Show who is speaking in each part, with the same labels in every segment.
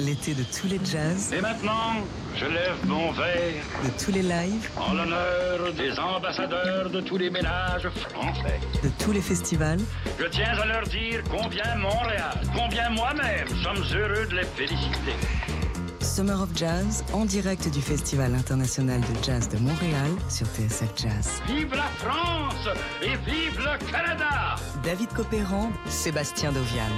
Speaker 1: l'été de tous les jazz.
Speaker 2: Et maintenant, je lève mon verre.
Speaker 1: De tous les lives.
Speaker 2: En l'honneur des ambassadeurs de tous les ménages français.
Speaker 1: De tous les festivals.
Speaker 2: Je tiens à leur dire combien Montréal, combien moi-même sommes heureux de les féliciter.
Speaker 1: Summer of Jazz en direct du Festival international de jazz de Montréal sur TSF Jazz.
Speaker 2: Vive la France et vive le Canada
Speaker 1: David Copéran, Sébastien Dovian.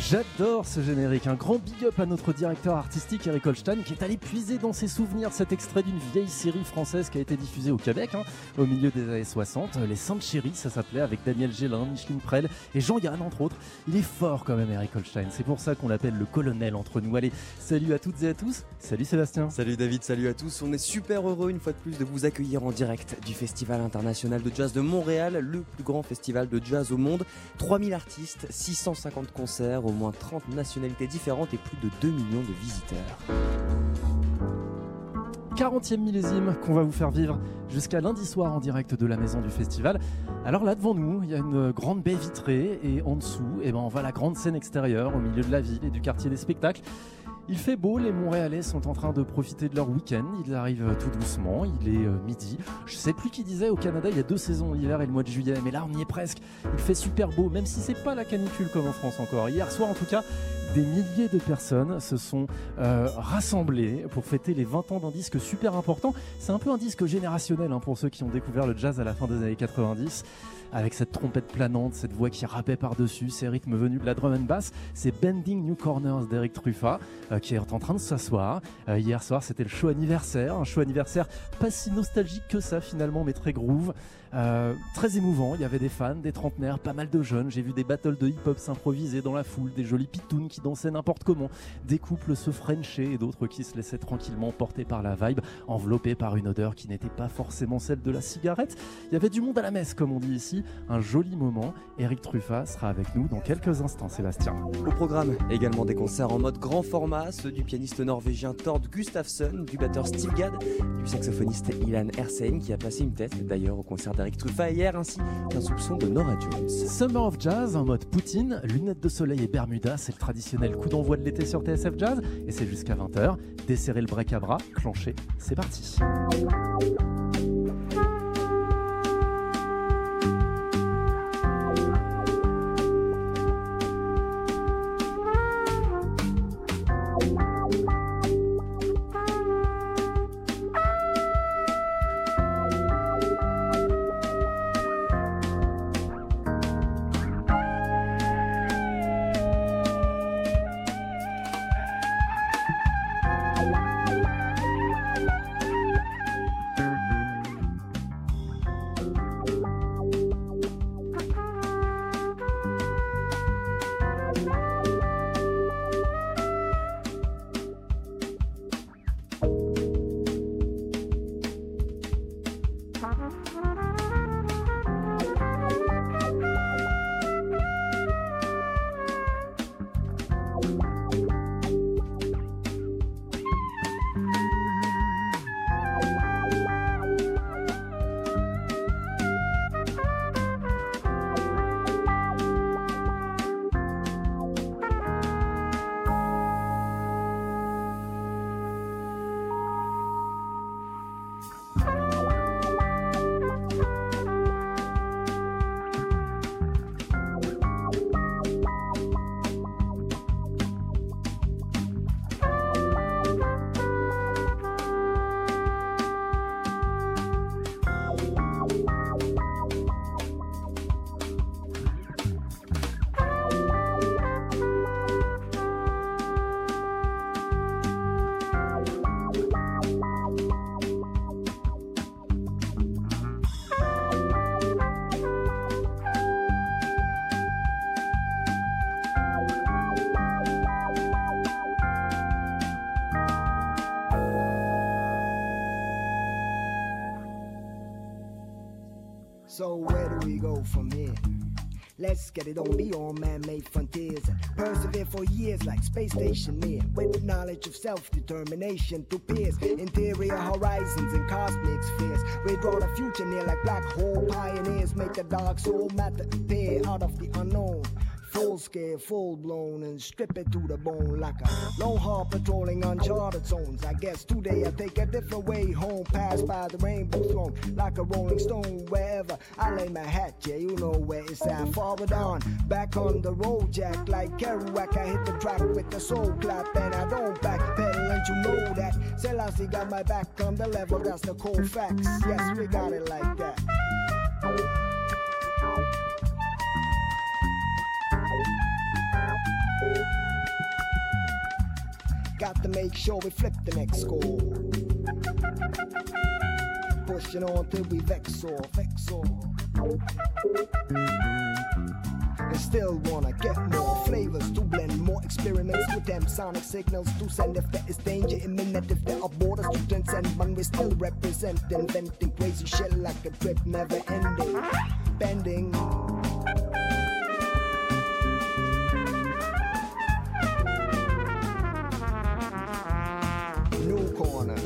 Speaker 3: J'adore ce générique. Un grand big up à notre directeur artistique Eric Holstein qui est allé puiser dans ses souvenirs cet extrait d'une vieille série française qui a été diffusée au Québec hein, au milieu des années 60. Les Saintes Chéries, ça s'appelait avec Daniel Gélin, Micheline Prel et Jean-Yann entre autres. Il est fort quand même Eric Holstein. C'est pour ça qu'on l'appelle le colonel entre nous. Allez, salut à toutes et à tous. Salut Sébastien.
Speaker 4: Salut David, salut à tous. On est super heureux une fois de plus de vous accueillir en direct du Festival international de jazz de Montréal, le plus grand festival de jazz au monde. 3000 artistes, 650 concerts, au moins 30 nationalités différentes et plus de 2 millions de visiteurs.
Speaker 3: 40e millésime qu'on va vous faire vivre jusqu'à lundi soir en direct de la maison du festival. Alors là devant nous, il y a une grande baie vitrée et en dessous, eh ben, on voit la grande scène extérieure au milieu de la ville et du quartier des spectacles. Il fait beau, les Montréalais sont en train de profiter de leur week-end, ils arrivent tout doucement, il est euh, midi. Je sais plus qui disait au Canada, il y a deux saisons, l'hiver et le mois de juillet, mais là on y est presque. Il fait super beau, même si c'est pas la canicule comme en France encore. Hier soir en tout cas, des milliers de personnes se sont euh, rassemblées pour fêter les 20 ans d'un disque super important. C'est un peu un disque générationnel hein, pour ceux qui ont découvert le jazz à la fin des années 90 avec cette trompette planante, cette voix qui rappait par-dessus, ces rythmes venus de la drum and bass. C'est Bending New Corners d'Eric Truffat euh, qui est en train de s'asseoir. Euh, hier soir, c'était le show anniversaire, un show anniversaire pas si nostalgique que ça finalement, mais très groove. Euh, très émouvant, il y avait des fans, des trentenaires, pas mal de jeunes. J'ai vu des battles de hip-hop s'improviser dans la foule, des jolis pitouns qui dansaient n'importe comment, des couples se frenchaient et d'autres qui se laissaient tranquillement porter par la vibe, enveloppés par une odeur qui n'était pas forcément celle de la cigarette. Il y avait du monde à la messe, comme on dit ici. Un joli moment. Eric Truffat sera avec nous dans quelques instants, Sébastien.
Speaker 4: Au programme, également des concerts en mode grand format, ceux du pianiste norvégien Tord Gustafsson, du batteur Steve Gadd, du saxophoniste Ilan Ersen qui a passé une tête d'ailleurs au concert d'Eric Truffat hier, ainsi qu'un soupçon de Nora Jones.
Speaker 3: Summer of Jazz en mode Poutine, lunettes de soleil et Bermuda, c'est le traditionnel coup d'envoi de l'été sur TSF Jazz et c'est jusqu'à 20h. Desserrez le break à bras, clenché, c'est parti.
Speaker 5: Get it on beyond man-made frontiers. Persevere for years like space station near, with knowledge of self-determination to pierce interior horizons and cosmic spheres. We draw the future near like black hole pioneers, make the dark soul matter appear out of the unknown Scale, full blown, and strip it to the bone like a lone haul patrolling uncharted zones. I guess today I take a different way home, pass by the rainbow throne like a rolling stone. Wherever I lay my hat, yeah, you know where it's at. Forward on, back on the road, Jack, like Kerouac. I hit the track with the soul clap, and I don't backpedal, and you know that. Selassie got my back on the level, that's the cold facts. Yes, we got it like that. Got to make sure we flip the next score. Pushing on till we vex or vex or. And still wanna get more flavors to blend more experiments with them sonic signals to send if there is danger imminent if there are borders to transcend but we still represent inventing crazy shit like a trip never ending bending new corners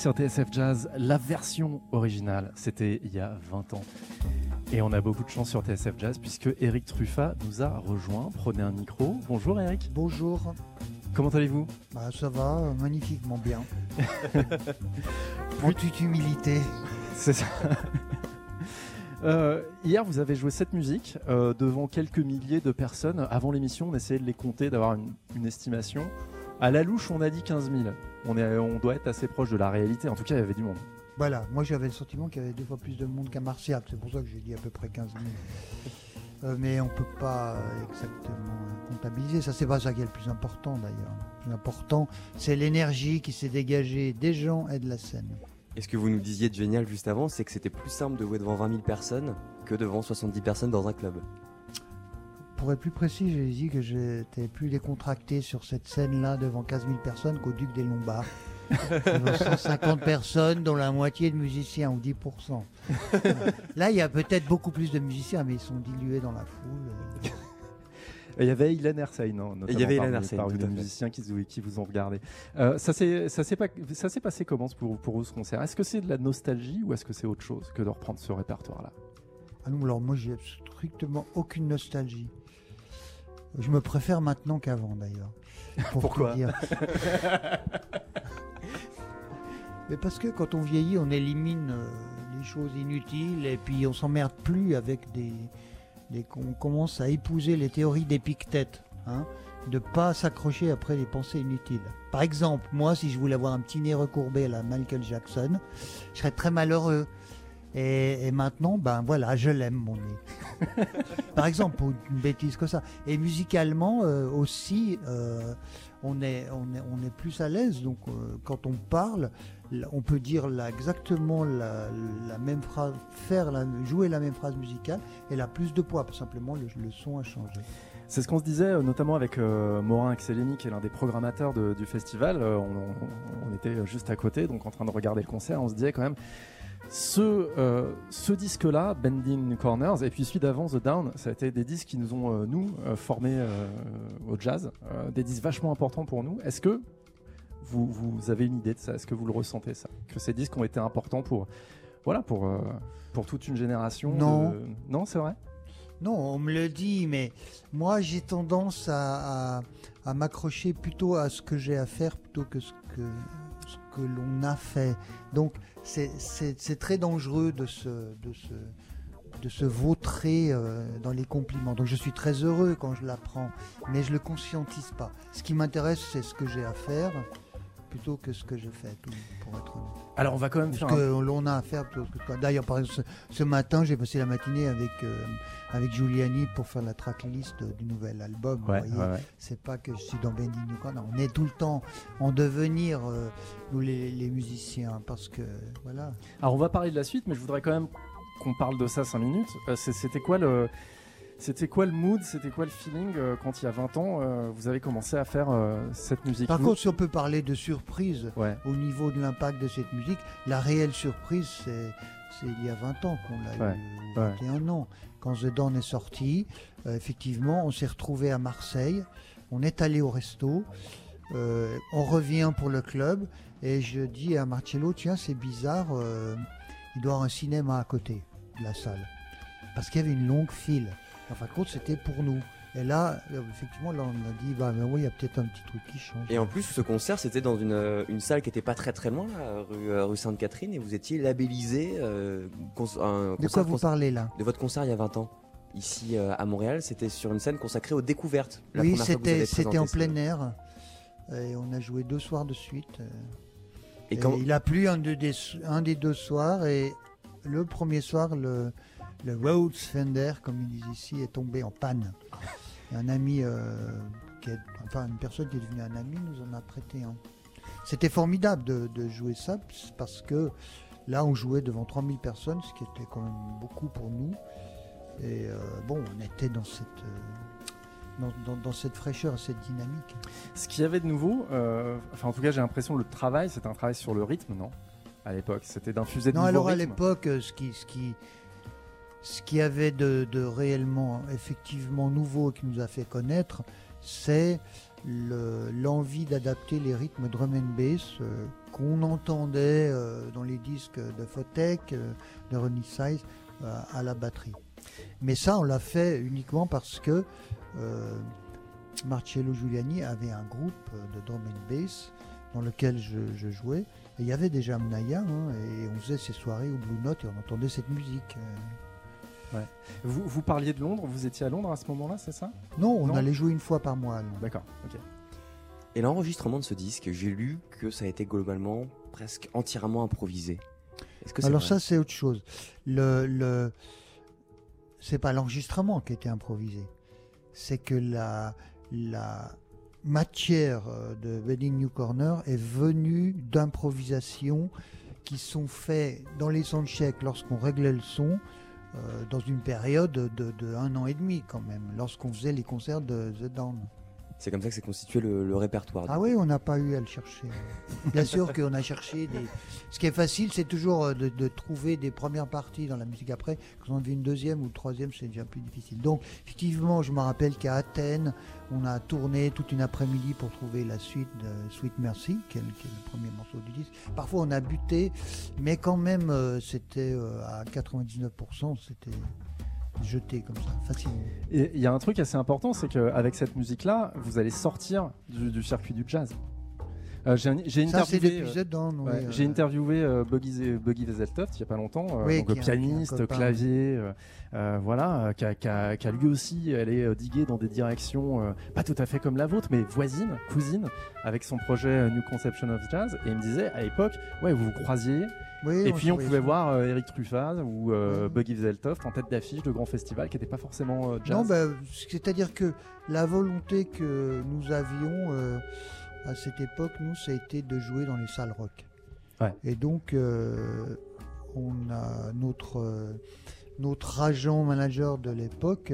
Speaker 3: Sur TSF Jazz, la version originale, c'était il y a 20 ans. Et on a beaucoup de chance sur TSF Jazz puisque Eric Truffat nous a rejoint. Prenez un micro. Bonjour Eric.
Speaker 6: Bonjour.
Speaker 3: Comment allez-vous?
Speaker 6: Bah, Ça va, magnifiquement bien. en toute humilité.
Speaker 3: C'est ça. Euh, hier, vous avez joué cette musique euh, devant quelques milliers de personnes. Avant l'émission, on essayait de les compter, d'avoir une, une estimation. À la louche, on a dit 15 000. On, est, on doit être assez proche de la réalité. En tout cas, il y avait du monde.
Speaker 6: Voilà, moi j'avais le sentiment qu'il y avait deux fois plus de monde qu'à Marseille. C'est pour ça que j'ai dit à peu près 15 000. Euh, mais on ne peut pas exactement comptabiliser. Ça, c'est pas ça qui est le plus important d'ailleurs. Le plus important, c'est l'énergie qui s'est dégagée des gens et de la scène.
Speaker 4: Et ce que vous nous disiez de génial juste avant, c'est que c'était plus simple de jouer devant 20 000 personnes que devant 70 personnes dans un club.
Speaker 6: Pour être plus précis, j'ai dit que j'étais plus décontracté sur cette scène-là devant 15 000 personnes qu'au Duc des Lombards. 150 personnes, dont la moitié de musiciens, ou 10%. Là, il y a peut-être beaucoup plus de musiciens, mais ils sont dilués dans la foule.
Speaker 3: Il y avait Ilan Ersaï, non
Speaker 4: Il y avait Ilan Ersaï,
Speaker 3: parmi les musiciens qui, qui, vous ont regardé. Euh, ça s'est passé comment pour, pour vous ce concert? Est-ce que c'est de la nostalgie ou est-ce que c'est autre chose que de reprendre ce répertoire-là?
Speaker 6: Ah non, alors moi j'ai strictement aucune nostalgie. Je me préfère maintenant qu'avant d'ailleurs.
Speaker 3: Pourquoi
Speaker 6: Mais parce que quand on vieillit, on élimine euh, les choses inutiles et puis on s'emmerde plus avec des, des on commence à épouser les théories d'Épictète, hein, de pas s'accrocher après les pensées inutiles. Par exemple, moi, si je voulais avoir un petit nez recourbé à la Michael Jackson, je serais très malheureux. Et, maintenant, ben voilà, je l'aime mon nez. Par exemple, pour une bêtise que ça. Et musicalement euh, aussi, euh, on, est, on, est, on est plus à l'aise. Donc, quand on parle, on peut dire exactement la, même phrase, faire jouer la même phrase musicale, elle a plus de poids, simplement le, son a changé.
Speaker 3: C'est ce qu'on se disait, euh, notamment avec euh, Morin Axelini, qui est l'un des programmateurs du festival. Euh, on, était juste à côté, donc en train de regarder le concert. On se disait quand même, ce, ce disque-là, Bending Corners, et puis celui d'avant, The Down, ça a été des disques qui nous ont, nous, formés au jazz, des disques vachement importants pour nous. Est-ce que vous, avez une idée de ça? Est-ce que vous le ressentez ça? Que ces disques ont été importants pour, voilà, pour, euh, pour toute une génération
Speaker 6: Non.
Speaker 3: Non, c'est vrai?
Speaker 6: Non, on me le dit, mais moi j'ai tendance à, à, m'accrocher plutôt à ce que j'ai à faire plutôt que ce que, que l'on a fait. Donc c'est très dangereux de se, de se, de se vautrer euh, dans les compliments. Donc je suis très heureux quand je l'apprends, mais je ne le conscientise pas. Ce qui m'intéresse, c'est ce que j'ai à faire plutôt que ce que je fais, pour être honnête.
Speaker 3: Alors on va quand même
Speaker 6: Parce que l'on a à faire plutôt que D'ailleurs, par exemple, ce, matin, j'ai passé la matinée avec, euh, avec Giuliani pour faire la tracklist du nouvel album.
Speaker 3: Ouais,
Speaker 6: C'est pas que je suis dans Bending Non, on est tout le temps en devenir, euh, nous les, les, musiciens, parce que voilà.
Speaker 3: Alors on va parler de la suite, mais je voudrais quand même qu'on parle de ça 5 minutes. Euh, c'était quoi le c'était quoi le mood, c'était quoi le feeling euh, quand il y a 20 ans, euh, vous avez commencé à faire euh, cette musique
Speaker 6: Par contre, si on peut parler de surprise au niveau de l'impact de cette musique, la réelle surprise, c'est il y a 20 ans qu'on l'a eu, 21 ans. Quand The Dawn est sorti, effectivement, on s'est retrouvé à Marseille, on est allé au resto, on revient pour le club, et je dis à Marcello, tiens, c'est bizarre, il doit y avoir un cinéma à côté de la salle. Parce qu'il y avait une longue file. Enfin, fin c'était pour nous. Et là, euh, effectivement, là, on a dit, bah, oui, il y a peut-être un petit truc qui change.
Speaker 4: Et en plus, ce concert, c'était dans une, euh, une, salle qui n'était pas très très loin, rue, euh, rue Sainte-Catherine, et vous étiez labellisé.
Speaker 6: de quoi vous parlez là?
Speaker 4: De votre concert il y a 20 ans. Ici à Montréal, c'était sur une scène consacrée aux découvertes.
Speaker 6: oui, c'était, c'était en plein air. Et on a joué deux soirs de suite. Et, quand... Il a plu un, des, un des deux soirs, et le premier soir, le le Rhodes Fender, comme ils disent ici, est tombé en panne. Un ami, euh, qui est, enfin une personne qui est devenue un ami, nous en a prêté un. C'était formidable de, jouer ça parce que là, on jouait devant 3000 personnes, ce qui était quand même beaucoup pour nous. Et euh, bon, on était dans cette, euh, dans, cette fraîcheur, cette dynamique.
Speaker 3: Ce qu'il y avait de nouveau, enfin en tout cas j'ai l'impression le travail, c'était un travail sur le rythme, non? À l'époque, c'était d'infuser de
Speaker 6: Non,
Speaker 3: alors
Speaker 6: à l'époque, ce qui, ce qui, ce qui avait de, réellement, effectivement nouveau qui nous a fait connaître, c'est le- l'envie d'adapter les rythmes drum and bass euh, qu'on entendait euh, dans les disques de Photek, euh, de Ronnie Size, à la batterie. Mais ça, on l'a fait uniquement parce que Marcello Giuliani avait un groupe de drum and bass dans lequel je, jouais. Il y avait déjà Mnaya, hein, et on faisait ces soirées au Blue Note et on entendait cette musique.
Speaker 3: Vous, vous parliez de Londres, vous étiez à Londres à ce moment-là, c'est ça?
Speaker 6: Non, on
Speaker 3: Non?
Speaker 6: allait jouer une fois par mois. à Londres.
Speaker 3: D'accord, ok.
Speaker 4: Et l'enregistrement de ce disque, j'ai lu que ça a été globalement presque entièrement improvisé. Est-ce que c'est
Speaker 6: Alors ça, c'est autre chose. Le, le... C'est pas l'enregistrement qui a été improvisé. C'est que la, la matière euh, de Wedding New Corner est venue d'improvisations qui sont faites dans les soundchecks lorsqu'on réglait le son euh, dans une période de, un an et demi quand même, lorsqu'on faisait les concerts de The Dawn.
Speaker 4: C'est comme ça que s'est constitué le, le répertoire.
Speaker 6: Ah oui, on n'a pas eu à le chercher. Bien sûr qu'on a cherché des. Ce qui est facile, c'est toujours euh, de, de trouver des premières parties dans la musique. Après, quand on fait une deuxième ou une troisième, c'est déjà plus difficile. Donc, effectivement, je me rappelle qu'à Athènes, on a tourné toute une après-midi pour trouver la suite de Sweet Mercy, qui est, le- qui est le premier morceau du disque. Parfois, on a buté, mais quand même, euh, c'était euh, à 99%, c'était jeté comme ça, facilement.
Speaker 3: Et il y a un truc assez important, c'est qu'avec cette musique-là, vous allez sortir du, du circuit du jazz. Euh, j'ai interviewé, euh, ouais,
Speaker 6: euh,
Speaker 3: interviewé Buggy, Buggy Vezeltoft il y a pas longtemps,
Speaker 6: Oui,
Speaker 3: donc, pianiste, clavier, voilà, qui a, lui aussi allé diguer dans des directions pas tout à fait comme la vôtre, mais voisines, cousines, avec son projet New Conception of Jazz. Et il me disait à l'époque, ouais, vous vous croisiez,
Speaker 6: oui,
Speaker 3: et puis on pouvait voir euh, Eric Truffaz ou euh. Buggy Vezeltoft en tête d'affiche de grands festivals qui n'étaient pas forcément euh, jazz.
Speaker 6: Non, bah, c'est-à-dire que la volonté que nous avions euh, à cette époque, nous, ça a été de jouer dans les salles rock.
Speaker 3: Ouais.
Speaker 6: Et donc, euh, on a notre, notre agent manager de l'époque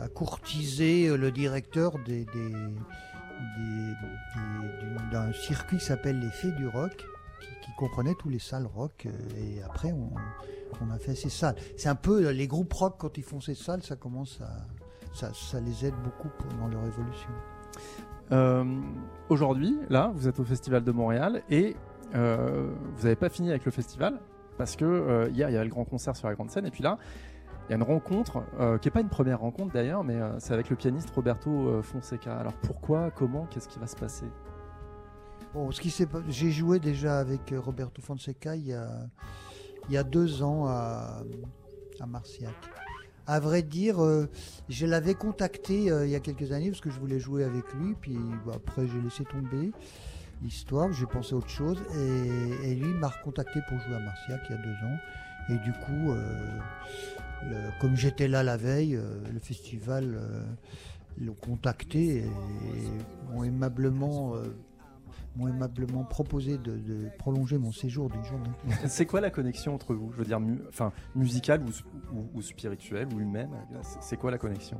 Speaker 6: a courtisé le directeur des, d'un circuit qui s'appelle les Fées du Rock, comprenait tous les salles rock. euh, Et après, on, on a fait ces salles. C'est un peu euh, les groupes rock quand ils font ces salles, ça commence à les aide beaucoup pour- dans leur évolution.
Speaker 3: Euh, Aujourd'hui, là, vous êtes au Festival de Montréal et vous n'avez pas fini avec le festival parce que hier il y avait le grand concert sur la grande scène et puis là il y a une rencontre qui n'est pas une première rencontre d'ailleurs, mais c'est avec le pianiste Roberto Fonseca. Alors pourquoi, comment, qu'est-ce qui va se passer?
Speaker 6: Bon, ce qui j'ai joué déjà avec euh, Roberto Fonseca il y a, deux ans à, à Marciac. À vrai dire, euh, je l'avais contacté euh, il y a quelques années parce que je voulais jouer avec lui, puis bah, après j'ai laissé tomber l'histoire, j'ai pensé à autre chose, et, et lui m'a recontacté pour jouer à Marciac il y a deux ans. Et du coup, comme j'étais là la veille, le festival l'ont contacté et, m'ont aimablement, euh, m'ont aimablement proposé de, de prolonger mon séjour d'une journée.
Speaker 3: C'est quoi la connexion entre vous? Je veux dire, mu- enfin, musicale ou, ou- ou spirituelle ou humaine? C'est- quoi la connexion?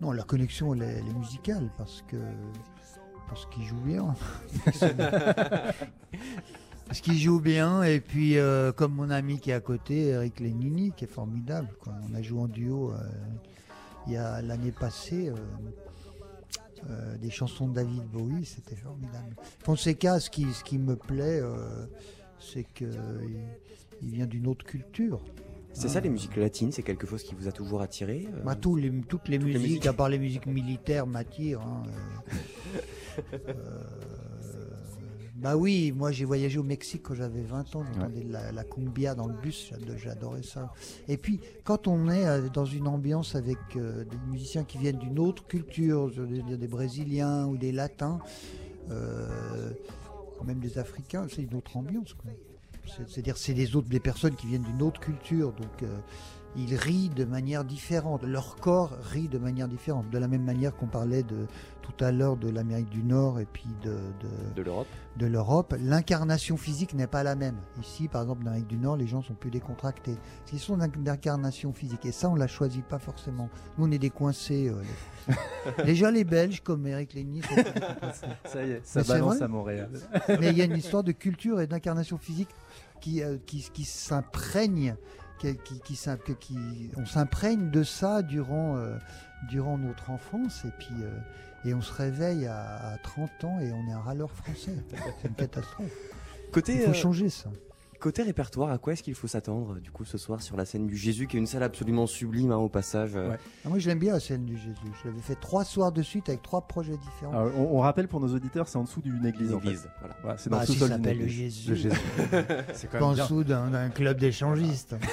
Speaker 6: Non, la connexion elle est, elle est musicale parce que parce qu'il joue bien. parce qu'il joue bien et puis euh, comme mon ami qui est à côté, Eric Lenini, qui est formidable. quoi. On a joué en duo euh, il y a l'année passée. euh, euh, des chansons de David Bowie, c'était formidable. Fonseca, ce qui, ce qui me plaît, euh, c'est qu'il il vient d'une autre culture.
Speaker 4: C'est ça, les musiques latines, c'est quelque chose qui vous a toujours attiré euh,
Speaker 6: Bah, les, toutes les
Speaker 4: Toutes les
Speaker 6: musiques,
Speaker 4: musiques.
Speaker 6: à part les musiques militaires, m'attirent. hein. Euh, bah oui, moi j'ai voyagé au Mexique quand j'avais 20 ans, j'entendais de la, la cumbia dans le bus, j'ad- j'adorais ça. Et puis quand on est euh, dans une ambiance avec euh, des musiciens qui viennent d'une autre culture, je veux dire des Brésiliens ou des Latins, euh, même des Africains, c'est une autre ambiance. C'est-à-dire c'est des autres, des personnes qui viennent d'une autre culture, donc euh, ils rient de manière différente. Leur corps rit de manière différente. De la même manière qu'on parlait de tout à l'heure de l'Amérique du Nord et puis de, de,
Speaker 4: de l'Europe
Speaker 6: de l'Europe, l'incarnation physique n'est pas la même. Ici, par exemple, dans l'Amérique du Nord, les gens sont plus décontractés. Question d'inc- d'incarnation physique. Et ça, on la choisit pas forcément. Nous, on est des coincés. euh, les. Déjà, les Belges, comme Eric Lény, sont.
Speaker 3: Ça y est, ça
Speaker 6: Mais
Speaker 3: balance à Montréal.
Speaker 6: mais il y a une histoire de culture et d'incarnation physique qui, euh, qui, qui s'imprègne qui, qui, qui s'im- que- qui- on s'imprègne de ça durant, euh, durant notre enfance et puis euh, et on se réveille à, à 30 ans et on est un râleur français. C'est une catastrophe. Il faut
Speaker 4: euh,
Speaker 6: changer ça.
Speaker 4: Côté répertoire, à quoi est-ce qu'il faut s'attendre du coup ce soir sur la scène du Jésus, qui est une salle absolument sublime hein, au passage euh,
Speaker 3: Ouais.
Speaker 6: Ah, moi je l'aime bien la scène du Jésus. Je l'avais fait trois soirs de suite avec trois projets différents.
Speaker 3: Alors, on, on rappelle pour nos auditeurs, c'est en dessous d'une église. en fait.
Speaker 4: église. Voilà.
Speaker 3: Voilà, c'est dans
Speaker 6: Bah,
Speaker 3: le sous-sol d'une
Speaker 6: le
Speaker 3: église.
Speaker 6: Jésus.
Speaker 3: Le Jésus. c'est quand
Speaker 6: Pas en
Speaker 3: bien.
Speaker 6: dessous d'un d'un club d'échangistes.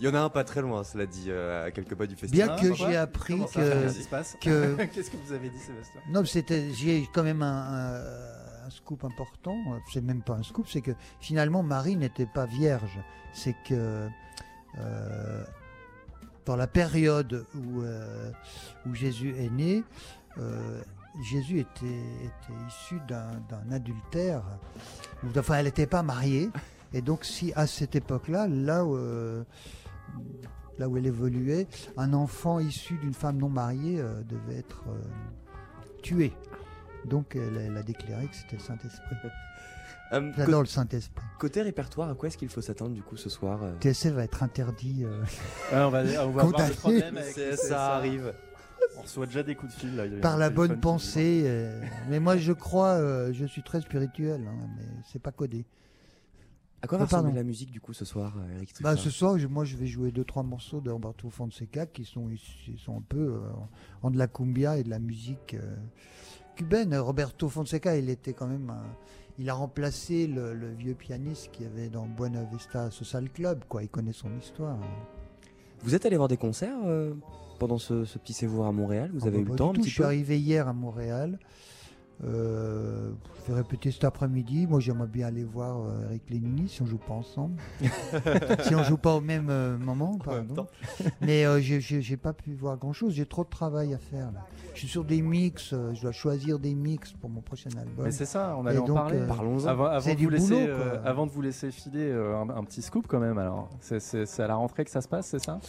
Speaker 4: Il y en a un pas très loin, cela dit, euh, à quelques pas du
Speaker 6: Bien
Speaker 4: festival.
Speaker 3: Ah,
Speaker 6: que
Speaker 3: pourquoi
Speaker 6: j'ai appris
Speaker 3: Comment
Speaker 6: que,
Speaker 3: Qu'est-ce
Speaker 6: que
Speaker 3: Qu'est-ce que vous avez dit, Sébastien?
Speaker 6: Non, c'était j'ai quand même un, un- un scoop important. C'est même pas un scoop, c'est que finalement Marie n'était pas vierge. C'est que euh, dans la période où, euh, Jésus est né, euh, Jésus était, issu d'un adultère. Enfin, elle n'était pas mariée. Et donc, si à cette époque-là, là où, euh, elle évoluait, un enfant issu d'une femme non mariée euh, devait être euh, tué. Donc, elle, elle a déclaré que c'était le Saint-Esprit.
Speaker 4: Euh,
Speaker 6: J'adore le Saint-Esprit.
Speaker 4: côté répertoire, à quoi est-ce qu'il faut s'attendre du coup ce soir euh
Speaker 6: TSF va être interdit. euh,
Speaker 3: Ouais, On va, on va voir
Speaker 6: Condamné.
Speaker 3: le problème avec
Speaker 4: C'est-
Speaker 3: le
Speaker 4: ça arrive.
Speaker 3: On reçoit déjà des coups de fil. Là.
Speaker 6: Par la bonne pensée. euh, mais moi, je crois, euh, je suis très spirituel, hein, mais c'est pas codé.
Speaker 4: À quoi va
Speaker 6: Ah, pardon.
Speaker 4: ressembler la musique du coup ce soir, Eric
Speaker 6: Bah, ce soir, je- moi, je vais jouer deux trois morceaux de Roberto Fonseca qui sont, qui sont un peu euh, en de la cumbia et de la musique euh, cubaine. Roberto Fonseca, il était quand même, un- il a remplacé le, le vieux pianiste qui avait dans Buena Vista Social Club, quoi. Il connaît son histoire.
Speaker 4: Vous êtes allé voir des concerts euh, pendant ce, ce petit séjour à Montréal? Vous
Speaker 6: Ah
Speaker 4: avez
Speaker 6: bah,
Speaker 4: eu le
Speaker 6: du
Speaker 4: temps un
Speaker 6: tout.
Speaker 4: petit
Speaker 6: Je suis arrivé hier à Montréal. Euh, je vais répéter cet après-midi. Moi, j'aimerais bien aller voir euh, Eric Lénini si on joue pas ensemble. si on joue pas au même euh, moment, pardon. Mais euh, j'ai- pas pu voir grand-chose. J'ai trop de travail à faire. là. Je suis sur des mix. euh, je dois choisir des mix pour mon prochain album.
Speaker 3: Mais c'est ça, on allait en
Speaker 6: donc,
Speaker 3: parler.
Speaker 6: euh,
Speaker 4: Parlons-en.
Speaker 3: Avant, avant euh, avant de vous laisser filer euh, un, un petit scoop quand même. Alors, c'est à la rentrée que ça se passe, c'est ça?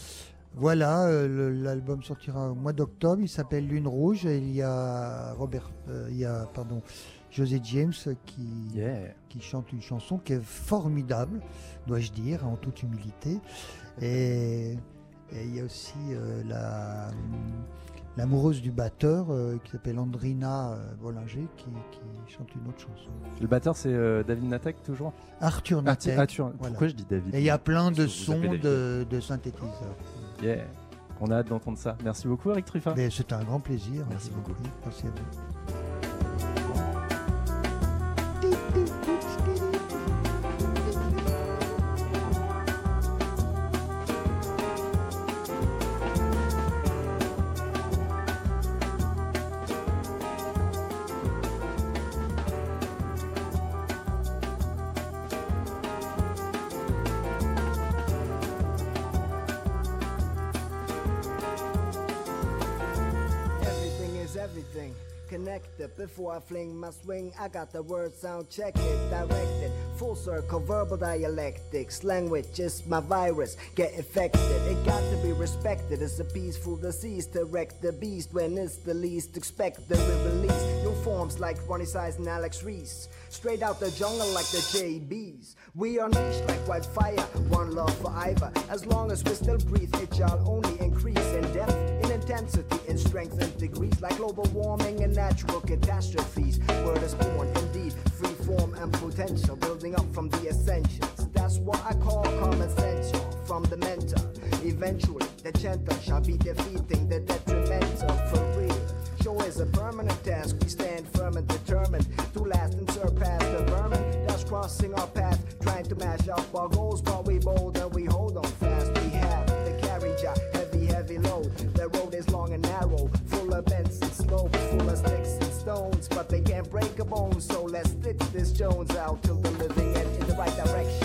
Speaker 6: Voilà, euh, l'album sortira au mois d'octobre. Il s'appelle Lune Rouge. Et il y a Robert, euh, il y a pardon, José James qui
Speaker 3: Yeah.
Speaker 6: qui chante une chanson qui est formidable, dois-je dire, en toute humilité. Et et il y a aussi euh, la l'amoureuse du batteur qui s'appelle Andrina Bollinger qui, qui chante une autre chanson.
Speaker 3: Le batteur, c'est David Natek toujours?
Speaker 6: Arthur Natek. voilà.
Speaker 3: Pourquoi je dis David?
Speaker 6: Et il y a plein de sons de, de synthétiseurs.
Speaker 3: Yeah. On a hâte d'entendre ça. Merci beaucoup, Eric Truffat.
Speaker 6: C'était un grand plaisir.
Speaker 4: Merci beaucoup.
Speaker 6: prie. Merci à vous.
Speaker 5: Fling my swing. I got the word sound check it, directed. Full circle, verbal dialectics. Language is my virus. Get infected. It got to be respected. It's a peaceful disease to wreck the beast when it's the least expected. We release new forms like Ronnie Size and Alex Reese. Straight out the jungle like the JBs. We unleash like wildfire. One love forever. As long as we still breathe, it shall only increase in depth, in intensity, in strength and degrees. Like global warming and natural catastrophes. Word is born indeed, free form and potential. Building up from the essentials. That's what I call common sense. From the mentor. Eventually, the gentle shall be defeating the detrimental for real. Show is a permanent task. We stand firm and determined to last and surpass the vermin that's crossing our path, trying to mash up our goals. But we bold so let's stitch this Jones out till the living end in the right direction.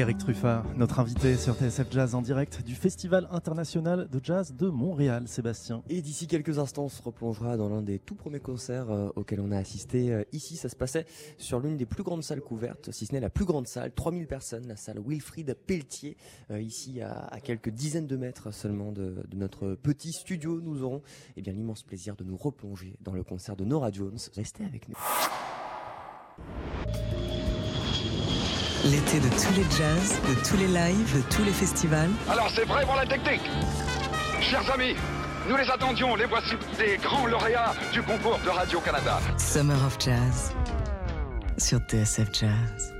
Speaker 3: Eric Truffat, notre invité sur TSF Jazz en direct du Festival international de jazz de Montréal, Sébastien.
Speaker 4: Et d'ici quelques instants, on se replongera dans l'un des tout premiers concerts euh, auxquels on a assisté. Euh, ici, ça se passait sur l'une des plus grandes salles couvertes, si ce n'est la plus grande salle, 3000 personnes, la salle Wilfried Pelletier, euh, ici à, quelques dizaines de mètres seulement de, de notre petit studio. Nous aurons eh bien l'immense plaisir de nous replonger dans le concert de Nora Jones. Restez avec nous.
Speaker 1: L'été de tous les jazz, de tous les lives, de tous les festivals.
Speaker 7: Alors c'est vrai pour la technique. Chers amis, nous les attendions, les voici des grands lauréats du concours de Radio-Canada.
Speaker 1: Summer of Jazz sur TSF Jazz.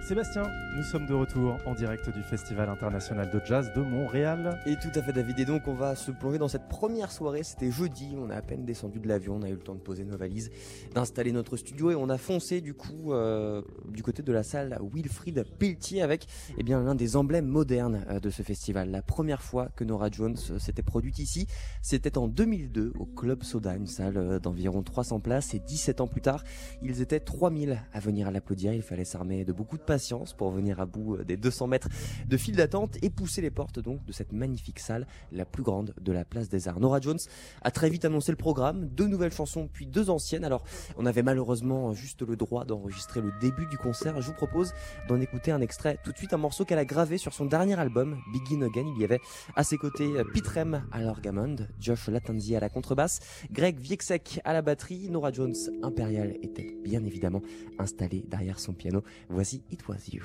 Speaker 3: Sébastien, nous sommes de retour en direct du Festival international de jazz de Montréal.
Speaker 4: Et tout à fait David, et donc on va se plonger dans cette première soirée, c'était jeudi, on a à peine descendu de l'avion, on a eu le temps de poser nos valises, d'installer notre studio et on a foncé du coup euh, du côté de la salle Wilfried Pelletier avec eh bien l'un des emblèmes modernes euh, de ce festival. La première fois que Nora Jones euh, s'était produite ici, c'était en 2002 au Club Soda, une salle d'environ 300 places. Et 17 ans plus tard, ils étaient 3000 à venir à l'applaudir, il fallait s'armer de beaucoup de patience pour venir à bout des 200 mètres de file d'attente et pousser les portes donc de cette magnifique salle, la plus grande de la place des Arts. Nora Jones a très vite annoncé le programme, deux nouvelles chansons puis deux anciennes. Alors on avait malheureusement juste le droit d'enregistrer le début du concert. Je vous propose d'en écouter un extrait tout de suite, un morceau qu'elle a gravé sur son dernier album, Begin Again. Il y avait à ses côtés Pete Rem à l'orgamond, Josh Latanzi à la contrebasse, Greg Vieksek à la batterie. Nora Jones impériale était bien évidemment installée derrière son piano. Voici It Was You.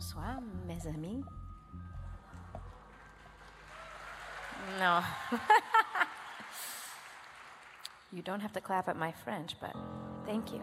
Speaker 8: Bonsoir, mes amis. No. you don't have to clap at my French, but thank you.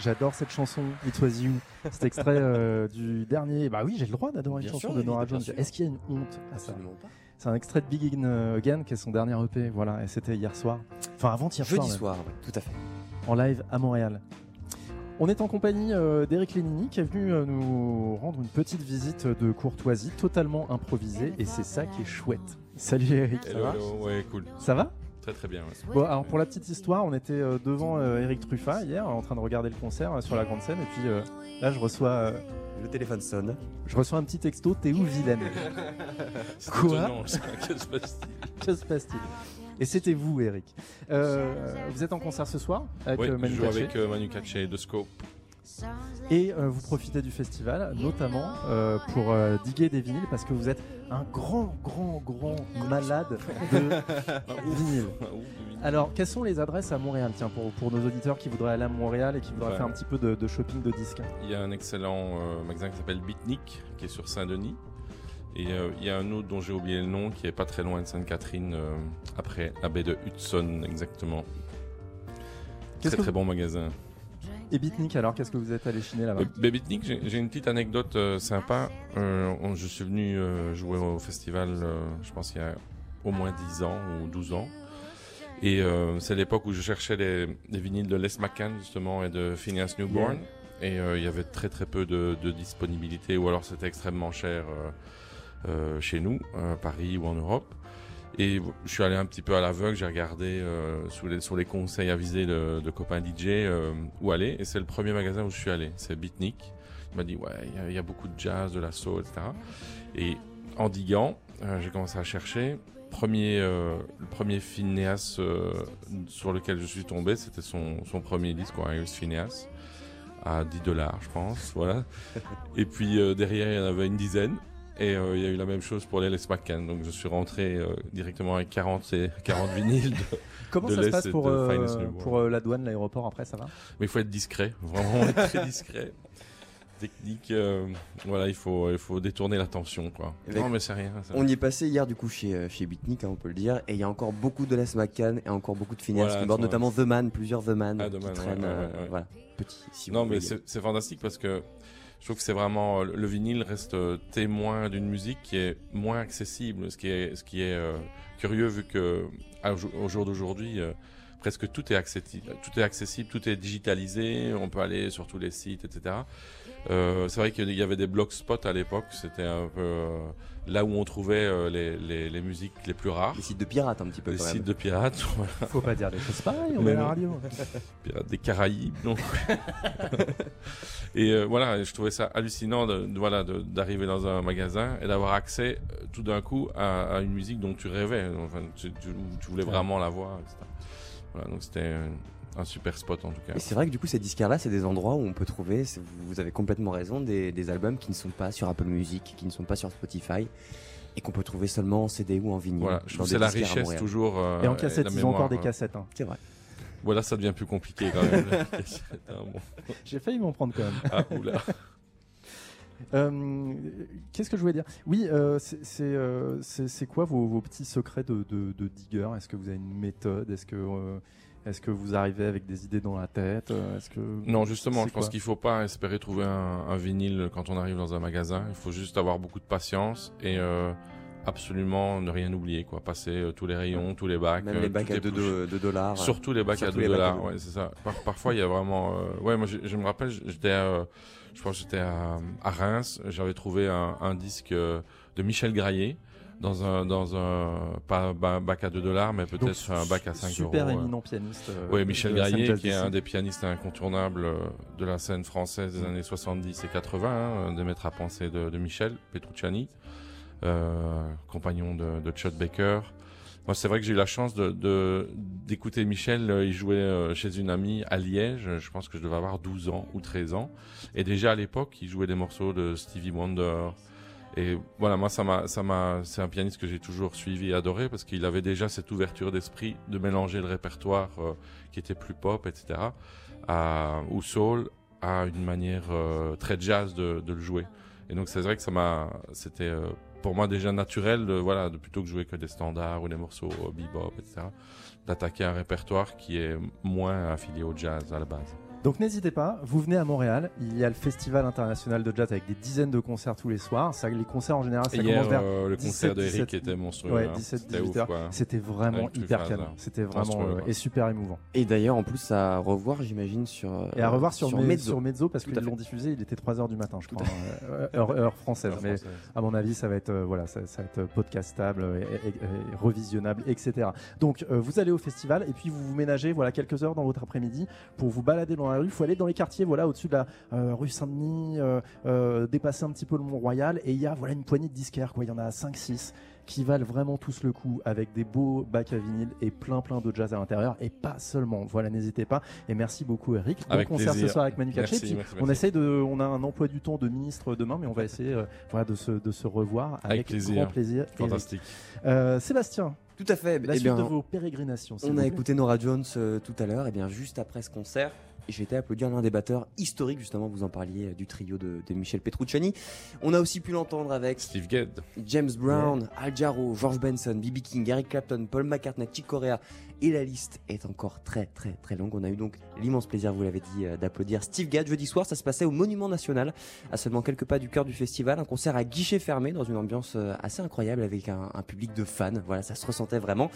Speaker 3: J'adore cette chanson, It Was You. Cet extrait euh, du dernier. Bah oui, j'ai le droit d'adorer une chanson
Speaker 4: sûr,
Speaker 3: de Nora Jones. Est-ce qu'il y a une honte à ça
Speaker 4: Absolument pas.
Speaker 3: C'est un extrait de Begin Again, qui est son dernier EP. Voilà, et c'était hier soir. Enfin, avant-hier soir.
Speaker 4: Jeudi soir, ouais, tout à fait.
Speaker 3: En live à Montréal. On est en compagnie euh, d'Éric Lénini qui est venu euh, nous rendre une petite visite de courtoisie totalement improvisée et c'est ça qui est chouette. Salut Eric, ça va
Speaker 9: hello, ouais, cool.
Speaker 3: Ça va?
Speaker 9: Très très bien. ouais.
Speaker 3: Bon, alors pour la petite histoire, on était euh, devant euh, Eric Truffat hier, en train de regarder le concert euh, sur la grande scène, et puis euh, là je reçois, euh,
Speaker 4: Le téléphone sonne.
Speaker 3: je reçois un petit texto. T'es où, Vilaine Quoi.
Speaker 9: Que se passe-t-il
Speaker 3: Que se passe-t-il? Et c'était vous, Eric. Euh, vous êtes en concert ce soir avec
Speaker 9: Oui, je
Speaker 3: Manu
Speaker 9: joue
Speaker 3: Katché,
Speaker 9: avec euh, Manu Katché de Scope.
Speaker 3: Et euh, vous profitez du festival, notamment euh, pour euh, diguer des vinyles parce que vous êtes un grand, grand, grand malade de vinyles. Alors, quelles sont les adresses à Montréal Tiens, pour, pour nos auditeurs qui voudraient aller à Montréal et qui voudraient
Speaker 9: Ouais.
Speaker 3: faire un petit peu de, de shopping de disques?
Speaker 9: Il y a un excellent magasin qui s'appelle Bitnik, qui est sur Saint-Denis. Et il y a un autre dont j'ai oublié le nom, qui est pas très loin de Sainte-Catherine, après la baie de Hudson, exactement. Très très bon magasin.
Speaker 3: Et Bitnik, alors, qu'est-ce que vous êtes allé chiner là-bas
Speaker 9: Euh, ben, Bitnik, j'ai j'ai une petite anecdote euh, sympa. Euh, on- je suis venu jouer au festival, je pense il y a au moins 10 ans ou 12 ans. Et c'est l'époque où je cherchais les, les vinyles de Les McCann, justement, et de Phineas Newborn. Et il y avait très très peu de, de disponibilité, ou alors c'était extrêmement cher euh, chez nous, à Paris ou en Europe. Et je suis allé un petit peu à l'aveugle, j'ai regardé euh, sous les, sur les conseils avisés de, de copains DJ euh, où aller. Et c'est le premier magasin où je suis allé, c'est Beatnik. Il m'a dit, ouais, il y y, a beaucoup de jazz, de la soul, etc. Et en diguant, euh, j'ai commencé à chercher. Premier, euh, le premier Phineas euh, sur lequel je suis tombé, c'était son, son premier disque, quoi, Iris Phineas, à 10 dollars, je pense. Voilà. Et puis euh, derrière, il y en avait une dizaine. Et euh, il y a eu la même chose pour les Les McCann. Donc je suis rentré euh, directement avec 40, et 40 vinyles. de-
Speaker 3: Comment
Speaker 9: de
Speaker 3: ça se passe pour, euh, pour euh, la douane, l'aéroport après, ça va?
Speaker 9: Mais il faut être discret, vraiment être très discret. Technique, euh, voilà, il faut, il faut détourner l'attention, quoi.
Speaker 4: Avec-
Speaker 9: Non, mais c'est rien.
Speaker 4: On y est passé hier du coup chez, chez Bitnik, hein, on peut le dire, et il y a encore beaucoup de Les McCann et encore beaucoup de Phineas
Speaker 9: Voilà,
Speaker 4: notamment The Man, plusieurs The Man
Speaker 9: Ah, The
Speaker 4: qui
Speaker 9: Man, ouais,
Speaker 4: traînent.
Speaker 9: ouais, ouais, ouais.
Speaker 4: Voilà, petit. Si
Speaker 9: non,
Speaker 4: vous
Speaker 9: mais c'est fantastique parce que je trouve que c'est vraiment euh, le vinyle reste euh, témoin d'une musique qui est moins accessible, ce qui est ce qui est euh, curieux vu que au, jour d'aujourd'hui presque tout est tout est accessible, tout est digitalisé, on peut aller sur tous les sites, etc. Euh, c'est vrai qu'il y avait des blogspot à l'époque, c'était un peu euh, là où on trouvait euh, les, les, les musiques les plus rares.
Speaker 4: Les sites de pirates un petit peu
Speaker 9: Les
Speaker 4: quand
Speaker 9: sites
Speaker 4: même.
Speaker 9: de pirates, voilà.
Speaker 3: Faut pas dire des choses pareilles, on
Speaker 9: Mais
Speaker 3: est à la radio.
Speaker 9: Pirates des Caraïbes, et euh, voilà, je trouvais ça hallucinant de, de- voilà de- d'arriver dans un magasin et d'avoir accès euh, tout d'un coup à, à une musique dont tu rêvais, enfin tu, tu- où tu voulais vraiment la voir, etc. Voilà, donc c'était un, super spot en tout cas.
Speaker 4: Et c'est vrai que du coup, ces disques-là, c'est des endroits où on peut trouver, vous avez complètement raison, des, des albums qui ne sont pas sur Apple Music, qui ne sont pas sur Spotify, et qu'on peut trouver seulement en CD ou en vinyle.
Speaker 9: Voilà, je trouve c'est la richesse toujours. euh,
Speaker 3: Et en
Speaker 9: et
Speaker 3: cassette, ils ont encore des cassettes. hein.
Speaker 4: C'est vrai.
Speaker 9: Voilà, ça devient plus compliqué quand même. hein, bon.
Speaker 3: J'ai failli m'en prendre quand même.
Speaker 9: Ah, oula.
Speaker 3: Euh, Qu'est-ce que je voulais dire? Oui, euh, c'est- c'est euh, c'est- c'est quoi vos, vos petits secrets de, de, de digger? Est-ce que vous avez une méthode? Est-ce que, euh, est que vous arrivez avec des idées dans la tête Euh, Est-ce que
Speaker 9: Non, justement, je pense qu'il faut pas espérer trouver un, un vinyle quand on arrive dans un magasin. Il faut juste avoir beaucoup de patience et euh, absolument ne rien oublier, quoi. Passer euh, tous les rayons, tous les bacs,
Speaker 4: Même
Speaker 9: euh,
Speaker 4: les bacs à 2
Speaker 9: pouches.
Speaker 4: de, dollars.
Speaker 9: Surtout les bacs à
Speaker 4: Surtout
Speaker 9: 2
Speaker 4: les bacs à
Speaker 9: dollars, ouais, c'est ça. Par- parfois, il y a vraiment. euh, Ouais, moi, je, je me rappelle, j'étais, à, je pense, que j'étais à, à Reims. J'avais trouvé un, un disque euh, de Michel Graillet dans un, dans un pas ba- bac à 2 dollars, mais peut-être un bac à 5 euros.
Speaker 3: Super
Speaker 9: euh.
Speaker 3: éminent pianiste. euh,
Speaker 9: Oui, Michel Graillet, qui est un des pianistes incontournables euh, de la scène française des années 70 et 80, hein, un des maîtres à penser de, de Michel Petrucciani, euh, compagnon de, de Chet Baker. Moi, c'est vrai que j'ai eu la chance de de- d'écouter Michel. euh, Il jouait euh, chez une amie à Liège. Je pense que je devais avoir 12 ans ou 13 ans. Et déjà à l'époque, il jouait des morceaux de Stevie Wonder. Et voilà, moi, ça m'a, ça m'a, c'est un pianiste que j'ai toujours suivi et adoré parce qu'il avait déjà cette ouverture d'esprit de mélanger le répertoire euh, qui était plus pop, etc., ou soul, à une manière euh, très jazz de, le jouer. Et donc c'est vrai que ça m'a, c'était euh, pour moi déjà naturel, de, voilà, de plutôt que jouer que des standards ou des morceaux bebop, etc., d'attaquer un répertoire qui est moins affilié au jazz à la base.
Speaker 3: Donc n'hésitez pas, vous venez à Montréal, il y a le Festival international de jazz avec des dizaines de concerts tous les soirs. Ça, les concerts en général, ça
Speaker 9: Hier,
Speaker 3: commence vers
Speaker 9: euh, le
Speaker 3: 17,
Speaker 9: concert de Eric
Speaker 3: 17,
Speaker 9: était monstrueux.
Speaker 3: Ouais,
Speaker 9: hein.
Speaker 3: 17,
Speaker 9: C'était
Speaker 3: 18
Speaker 9: ouf,
Speaker 3: heures. C'était vraiment
Speaker 9: Avec
Speaker 3: hyper canon.
Speaker 9: là.
Speaker 3: C'était vraiment euh, et super émouvant.
Speaker 4: Et d'ailleurs, en plus, à revoir, j'imagine, sur. euh,
Speaker 3: Et à revoir sur,
Speaker 4: sur
Speaker 3: Mezzo.
Speaker 4: Mezzo.
Speaker 3: sur Mezzo parce qu'ils l'ont diffusé, il était 3h du matin, je crois, euh, heure, heure française.
Speaker 9: Heure
Speaker 3: Mais
Speaker 9: française.
Speaker 3: à mon avis, ça va être, euh, voilà, ça, ça va être podcastable, et, et- et revisionnable, etc. Donc, euh, vous allez au festival et puis vous vous ménagez voilà, quelques heures dans votre après-midi pour vous balader dans la rue. Il faut aller dans les quartiers, voilà, au-dessus de la euh, rue Saint-Denis, euh, euh, dépasser un petit peu le Mont-Royal. Et il y a voilà, une poignée de disquaires, quoi. il y en a 5-6 qui valent vraiment tous le coup avec des beaux bacs à vinyle et plein plein de jazz à l'intérieur et pas seulement. Voilà, n'hésitez pas. Et merci beaucoup Eric. Bon
Speaker 9: Avec
Speaker 3: concert
Speaker 9: plaisir.
Speaker 3: ce soir avec Manu Katché.
Speaker 9: Merci,
Speaker 3: Puis
Speaker 9: merci,
Speaker 3: on
Speaker 9: merci.
Speaker 3: essaie de, on a un emploi du temps de ministre demain, mais on va essayer euh, voilà, de, se, de se revoir avec,
Speaker 9: Avec plaisir.
Speaker 3: grand plaisir. Eric.
Speaker 9: Fantastique.
Speaker 3: Euh, Sébastien,
Speaker 4: Tout à fait.
Speaker 3: la
Speaker 4: Eh
Speaker 3: suite
Speaker 4: bien,
Speaker 3: de vos pérégrinations.
Speaker 4: On a
Speaker 3: plaît.
Speaker 4: écouté Nora Jones euh, tout à l'heure, et bien juste après ce concert, j'ai été applaudir l'un des batteurs historiques, justement, vous en parliez euh, du trio de, de Michel Petrucciani. On a aussi pu l'entendre avec
Speaker 9: Steve Gadd.
Speaker 4: James Brown, Al Jarreau, George Benson, B.B. King, Eric Clapton, Paul McCartney, Chick Corea, et la liste est encore très très très longue. On a eu donc l'immense plaisir, vous l'avez dit, euh, d'applaudir Steve Gadd. Jeudi soir, ça se passait au Monument National, à seulement quelques pas du cœur du festival, un concert à guichet fermé dans une ambiance euh, assez incroyable avec un, un public de fans. Voilà, ça se ressentait vraiment.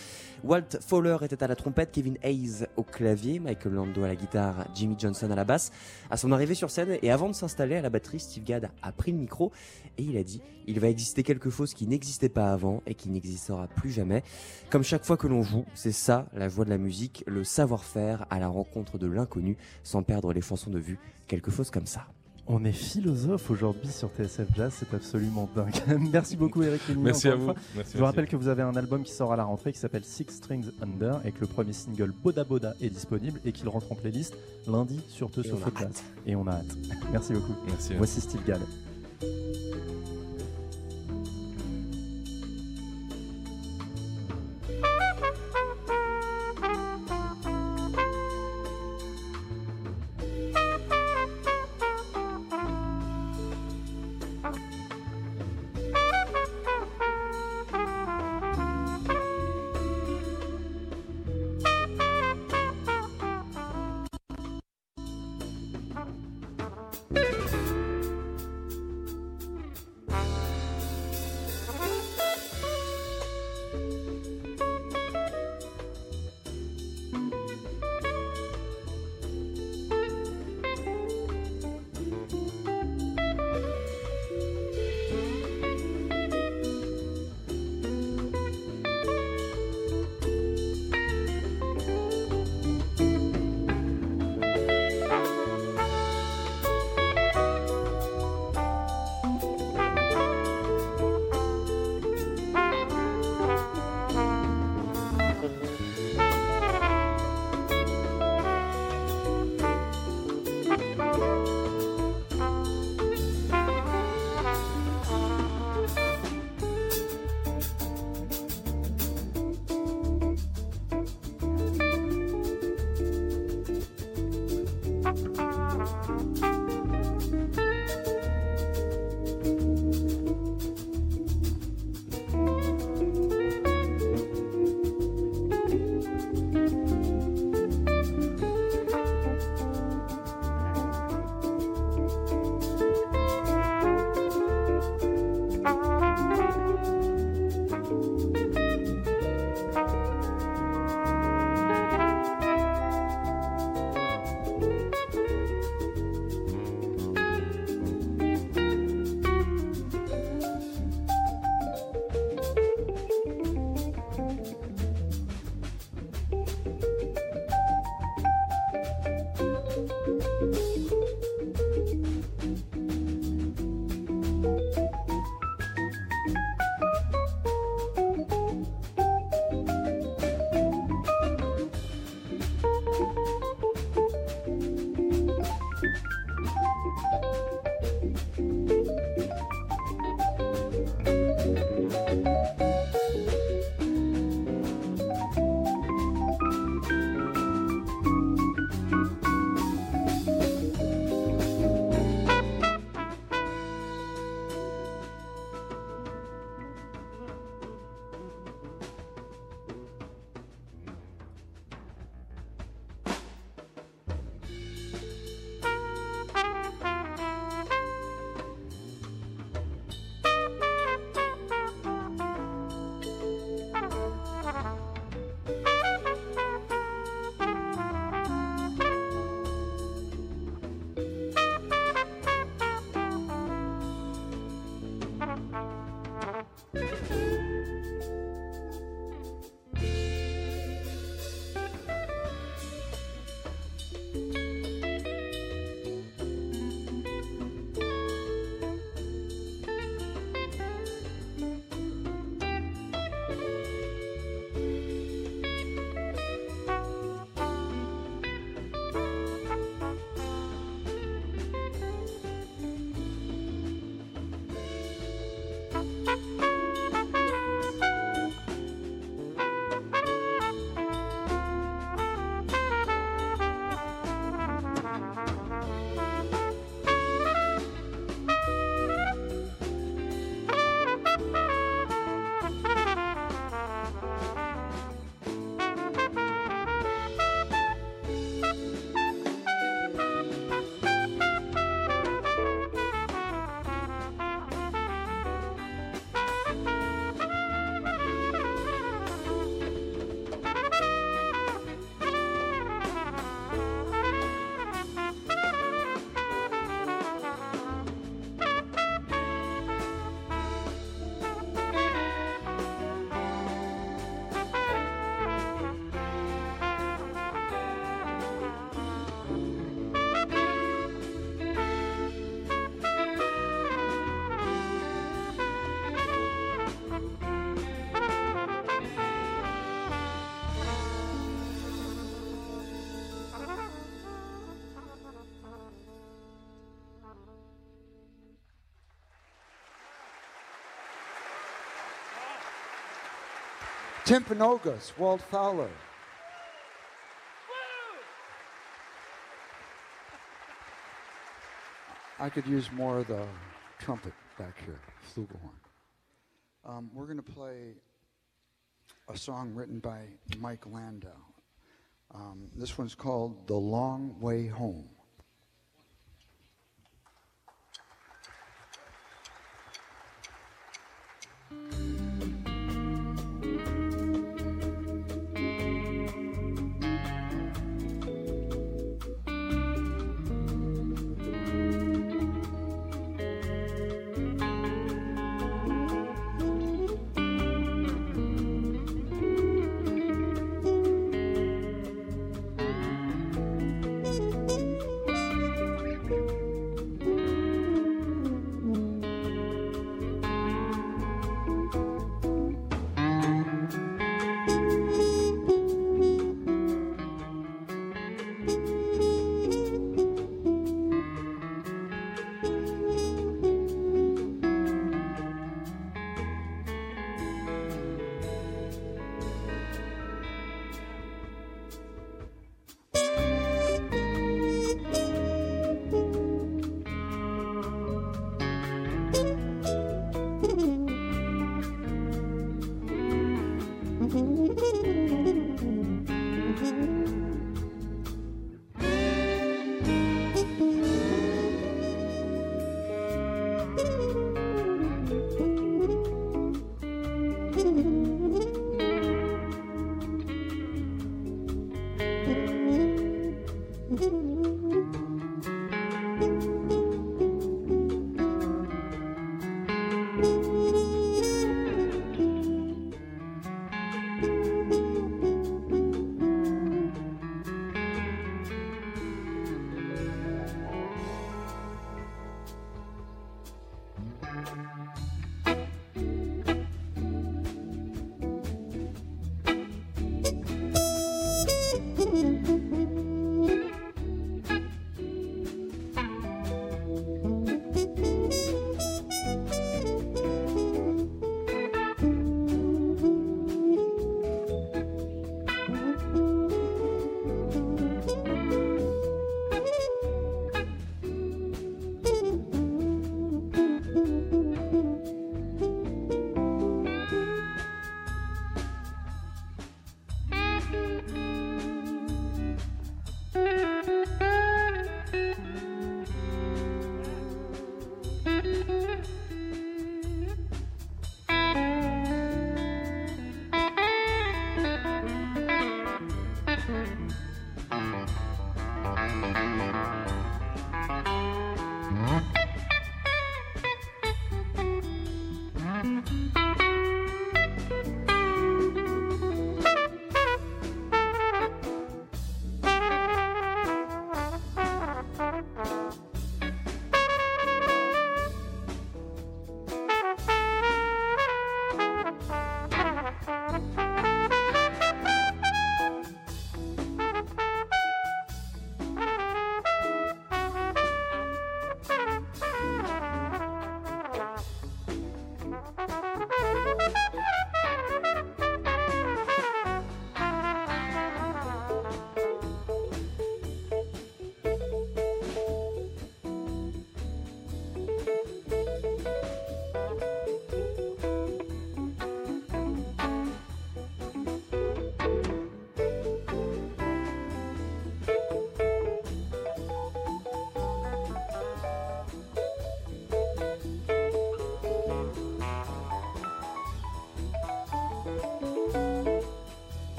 Speaker 4: Walt Fowler était à la trompette, Kevin Hayes au clavier, Michael Lando à la guitare, Jimmy Johnson à la basse. À son arrivée sur scène et avant de s'installer à la batterie, Steve Gadd a pris le micro et il a dit il va exister quelque chose qui n'existait pas avant et qui n'existera plus jamais. Comme chaque fois que l'on joue, c'est ça la joie de la musique, le savoir-faire à la rencontre de l'inconnu sans perdre les chansons de vue, quelque chose comme ça.
Speaker 3: On est philosophe aujourd'hui sur TSF Jazz, c'est absolument dingue. Merci beaucoup Eric
Speaker 9: Merci à vous. Merci,
Speaker 3: Je vous
Speaker 9: merci.
Speaker 3: rappelle que vous avez un album qui sort à la rentrée qui s'appelle Six Strings Under et que le premier single Boda Boda est disponible et qu'il rentre en playlist lundi sur Te
Speaker 4: Et
Speaker 3: sur
Speaker 4: on a
Speaker 3: Feu de Jazz. Et on a hâte. Merci beaucoup.
Speaker 9: Merci.
Speaker 3: Voici Steve Gall.
Speaker 10: Timpanogos, Walt Fowler. I could use more of the trumpet back here, flugelhorn. Um, we're going to play a song written by Mike Landau. Um, this one's called The Long Way Home.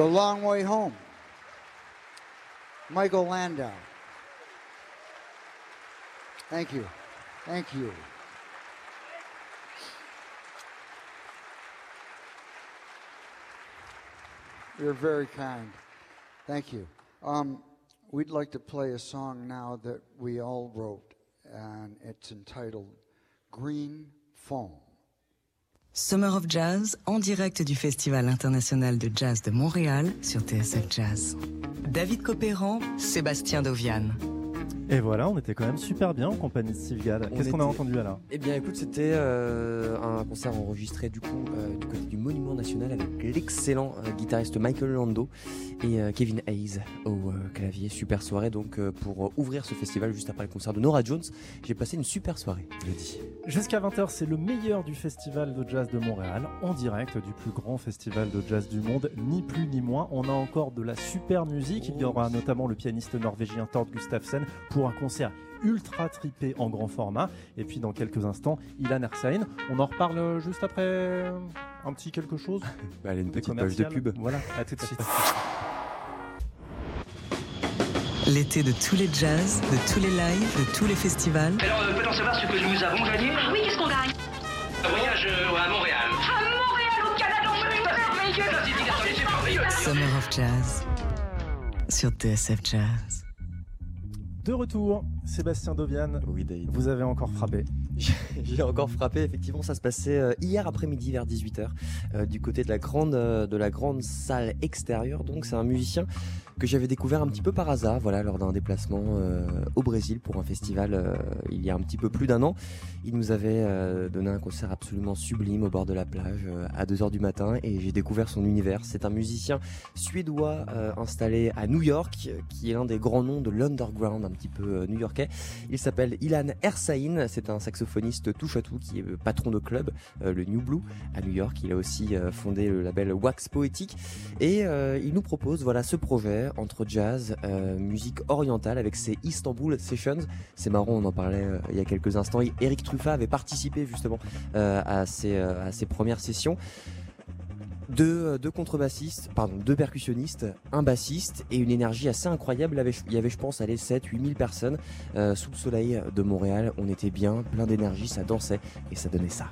Speaker 10: The Long Way Home. Michael Landau. Thank you. Thank you. You're very kind. Thank you. Um, we'd like to play a song now that we all wrote, and it's entitled Green Foam.
Speaker 1: Summer of Jazz en direct du Festival international de jazz de Montréal sur TSF Jazz. David Copéran, Sébastien Dovian.
Speaker 3: Et voilà, on était quand même super bien en compagnie de Steve.
Speaker 4: On
Speaker 3: Qu'est-ce qu'on a entendu là
Speaker 4: Eh bien, écoute, c'était euh, un concert enregistré du coup euh, du côté du Monument National avec l'excellent euh, guitariste Michael Lando et Kevin Hayes au clavier. Super soirée donc pour ouvrir ce festival juste après le concert de Nora Jones. J'ai passé une super soirée, je le dis.
Speaker 3: Jusqu'à 20h, c'est le meilleur du festival de jazz de Montréal, en direct du plus grand festival de jazz du monde, ni plus ni moins. On a encore de la super musique. Il y aura notamment le pianiste norvégien Tord Gustafsson pour un concert ultra tripé en grand format. Et puis dans quelques instants, Ilan Ersain. On en reparle juste après euh, un petit quelque chose.
Speaker 4: Bah, allez, une petite page de pub.
Speaker 3: Voilà, à tout de suite.
Speaker 1: L'été de tous les jazz, de tous les lives, de tous les festivals.
Speaker 2: Alors, euh, peut-on savoir ce que nous avons gagné?
Speaker 11: Ah oui, qu'est-ce qu'on gagne?
Speaker 2: Un voyage euh, à Montréal.
Speaker 11: À Montréal, au Canada, c'est merveilleux.
Speaker 1: Summer of Jazz sur TSF Jazz.
Speaker 3: De retour, Sébastien Dovian.
Speaker 4: Oui, David.
Speaker 3: Vous avez encore frappé.
Speaker 4: J'ai encore frappé, effectivement, ça se passait euh, hier après-midi vers 18h euh, du côté de la grande euh, de la grande salle extérieure. Donc c'est un musicien que j'avais découvert un petit peu par hasard, voilà, lors d'un déplacement euh, au Brésil pour un festival euh, il y a un petit peu plus d'un an. Il nous avait euh, donné un concert absolument sublime au bord de la plage à 2h du matin et j'ai découvert son univers. C'est un musicien suédois installé à New York qui est l'un des grands noms de l'underground un petit peu new-yorkais. Il s'appelle Ilan Ersain, c'est un saxophoniste touche à tout qui est patron de club, le New Blue à New York. Il a aussi fondé le label Wax Poétique et il nous propose voilà ce projet entre jazz, euh, musique orientale avec ses Istanbul Sessions. C'est marrant, on en parlait euh, il y a quelques instants. Eric Truffat avait participé justement euh, à, ces, premières sessions. Deux, contrebassistes, pardon, deux percussionnistes, un bassiste et une énergie assez incroyable. Il y avait, je pense, allez, 7, 8 000 personnes sous le soleil de Montréal. On était bien, plein d'énergie, ça dansait et ça donnait ça.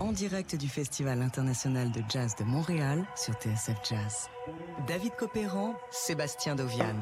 Speaker 1: En direct du Festival international de jazz de Montréal sur TSF Jazz. David Copéran, Sébastien Dovian.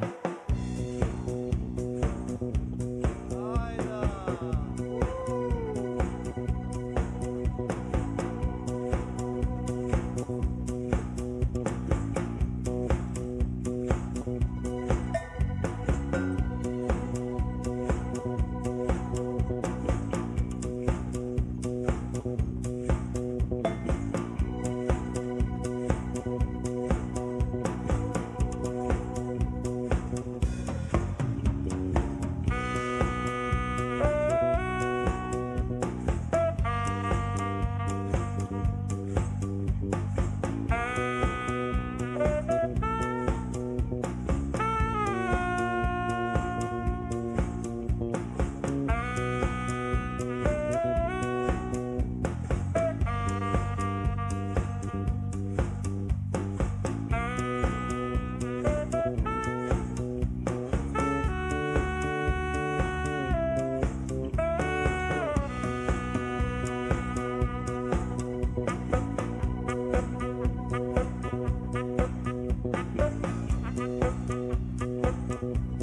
Speaker 1: oh you.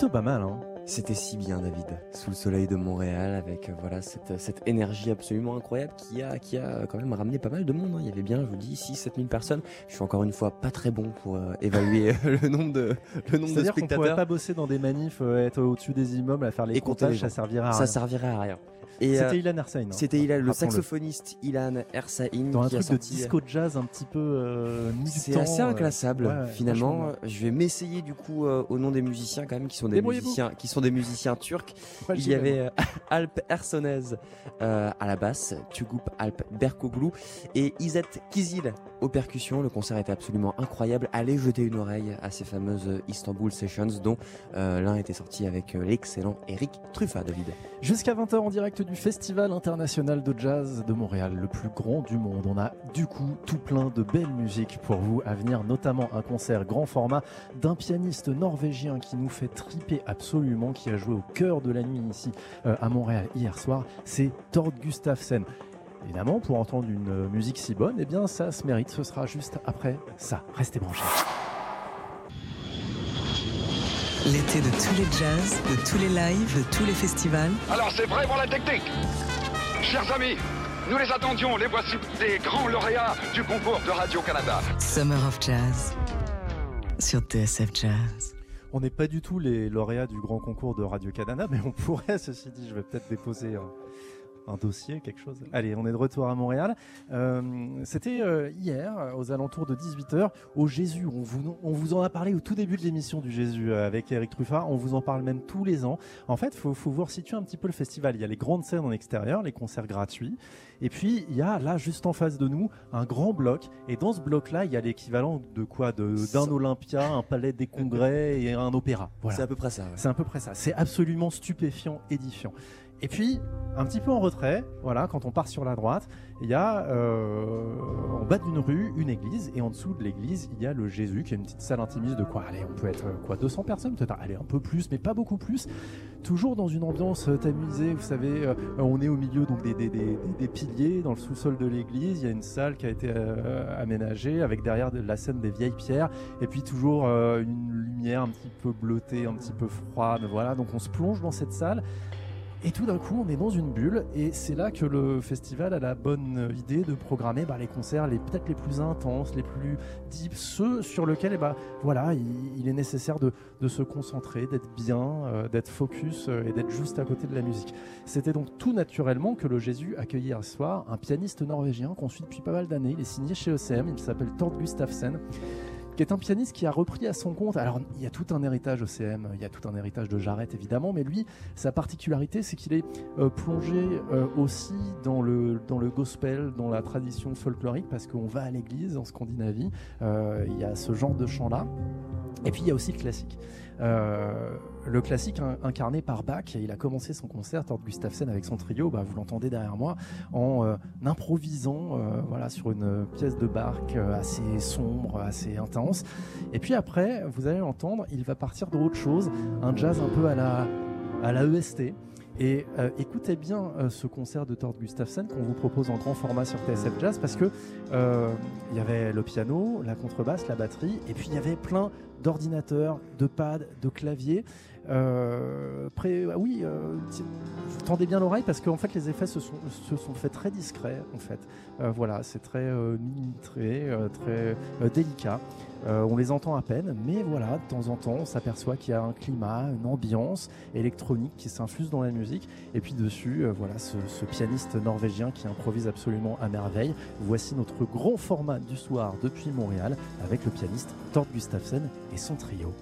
Speaker 3: Plutôt pas mal, hein.
Speaker 4: C'était si bien, David, sous le soleil de Montréal, avec euh, voilà cette, cette énergie absolument incroyable qui a, qui a quand même ramené pas mal de monde. hein. Il y avait bien, je vous dis, 6-7 000 personnes. Je suis encore une fois pas très bon pour euh, évaluer le nombre de, le nombre de
Speaker 3: qu'on pourrait
Speaker 4: spectateurs.
Speaker 3: pas bosser dans des manifs, euh, être au-dessus des immeubles à faire les
Speaker 4: Et compter les
Speaker 3: comptages, ça servirait à
Speaker 4: Ça servirait à rien. Et,
Speaker 3: C'était
Speaker 4: euh,
Speaker 3: Ilan Ersain, hein,
Speaker 4: C'était Ilan, le saxophoniste Ilan Ersain
Speaker 3: Dans un
Speaker 4: qui a
Speaker 3: truc de disco jazz un petit peu euh,
Speaker 4: C'est assez
Speaker 3: euh,
Speaker 4: inclassable finalement. Je vais m'essayer du coup euh, au nom des musiciens quand même qui sont des musiciens qui sont des musiciens turcs. Il y avait euh, Alp Ersonez euh, à la basse, Tugup Alp Berkoglu et Izet Kizil aux percussions. Le concert était absolument incroyable. Allez jeter une oreille à ces fameuses euh, Istanbul Sessions dont euh, l'un était sorti avec euh, l'excellent Eric Truffat, David.
Speaker 3: Jusqu'à 20h en direct du Festival international de jazz de Montréal, le plus grand du monde. On a du coup tout plein de belles musiques pour vous à venir, notamment un concert grand format d'un pianiste norvégien qui nous fait triper absolument, qui a joué au cœur de la nuit ici euh, à Montréal hier soir. C'est Tord Gustafsson. Évidemment, pour entendre une musique si bonne, eh bien ça se mérite. Ce sera juste après ça. Restez branchés.
Speaker 1: L'été de tous les jazz, de tous les lives, de tous les festivals.
Speaker 7: Alors c'est vrai pour la technique Chers amis, nous les attendions, les voici des grands lauréats du concours de Radio-Canada.
Speaker 1: Summer of Jazz sur TSF Jazz.
Speaker 3: On n'est pas du tout les lauréats du grand concours de Radio-Canada, mais on pourrait, ceci dit, je vais peut-être déposer un, un dossier, quelque chose. Allez, on est de retour à Montréal. Euh, C'était euh, hier, aux alentours de 18h, au Jésus. On vous, on vous en a parlé au tout début de l'émission du Jésus euh, avec Eric Truffat. On vous en parle même tous les ans. En fait, il faut, faut vous resituer un petit peu le festival. Il y a les grandes scènes en extérieur, les concerts gratuits. Et puis, il y a là, juste en face de nous, un grand bloc. Et dans ce bloc-là, il y a l'équivalent de quoi? De- D'un Olympia, un palais des congrès et un opéra. Voilà.
Speaker 4: C'est à peu près ça. ouais.
Speaker 3: C'est à peu près ça. C'est absolument stupéfiant, édifiant. Et puis, un petit peu en retrait, voilà, quand on part sur la droite, il y a euh, en bas d'une rue une église, et en dessous de l'église, il y a le Jésus, qui est une petite salle intimiste de quoi Allez, on peut être quoi 200 personnes, peut-être Allez, un peu plus, mais pas beaucoup plus. Toujours dans une ambiance euh, tamisée, vous savez, euh, on est au milieu donc des, des, des- des- piliers, dans le sous-sol de l'église, il y a une salle qui a été euh, aménagée, avec derrière de la scène des vieilles pierres, et puis toujours euh, une lumière un petit peu bleutée, un petit peu froide, voilà, donc on se plonge dans cette salle. Et tout d'un coup, on est dans une bulle, et c'est là que le festival a la bonne idée de programmer bah, les concerts les peut-être les plus intenses, les plus deep, ceux sur lesquels, eh bah, voilà, il, est nécessaire de, se concentrer, d'être bien, euh, d'être focus euh, et d'être juste à côté de la musique. C'était donc tout naturellement que le Jésus accueillait hier soir un pianiste norvégien qu'on suit depuis pas mal d'années. Il est signé chez ECM, il s'appelle Tord Gustafsson qui est un pianiste qui a repris à son compte. Alors, il y a tout un héritage OCM, il y a tout un héritage de Jarrett évidemment, mais lui, sa particularité, c'est qu'il est euh, plongé euh, aussi dans le, dans le gospel, dans la tradition folklorique, parce qu'on va à l'église en Scandinavie, euh, il y a ce genre de chant-là. Et puis il y a aussi le classique. Le classique in- incarné par Bach, il a commencé son concert, Tord Gustafsson, avec son trio, bah, vous l'entendez derrière moi, en euh, improvisant euh, voilà, sur une pièce de euh, assez sombre, assez intense. Et puis après, vous allez l'entendre, il va partir de autre chose, un jazz un peu à la, à la EST. Et euh, écoutez bien euh, ce concert de Tord Gustafsson qu'on vous propose en grand format sur TSF Jazz parce que euh, il y avait le piano, la contrebasse, la batterie, et puis il y avait plein d'ordinateurs, de pads, de claviers. Euh, ah oui, euh, ti- tendez bien l'oreille parce qu'en fait les effets se sont, faits très discrets en fait. Euh, voilà, c'est très euh, très délicat. On les entend à peine, mais voilà, de temps en temps, on s'aperçoit qu'il y a un climat, une ambiance électronique qui s'infuse dans la musique. Et puis dessus, voilà, ce, pianiste norvégien qui improvise absolument à merveille. Voici notre grand format du soir depuis Montréal avec le pianiste Tord Gustafsson et son trio.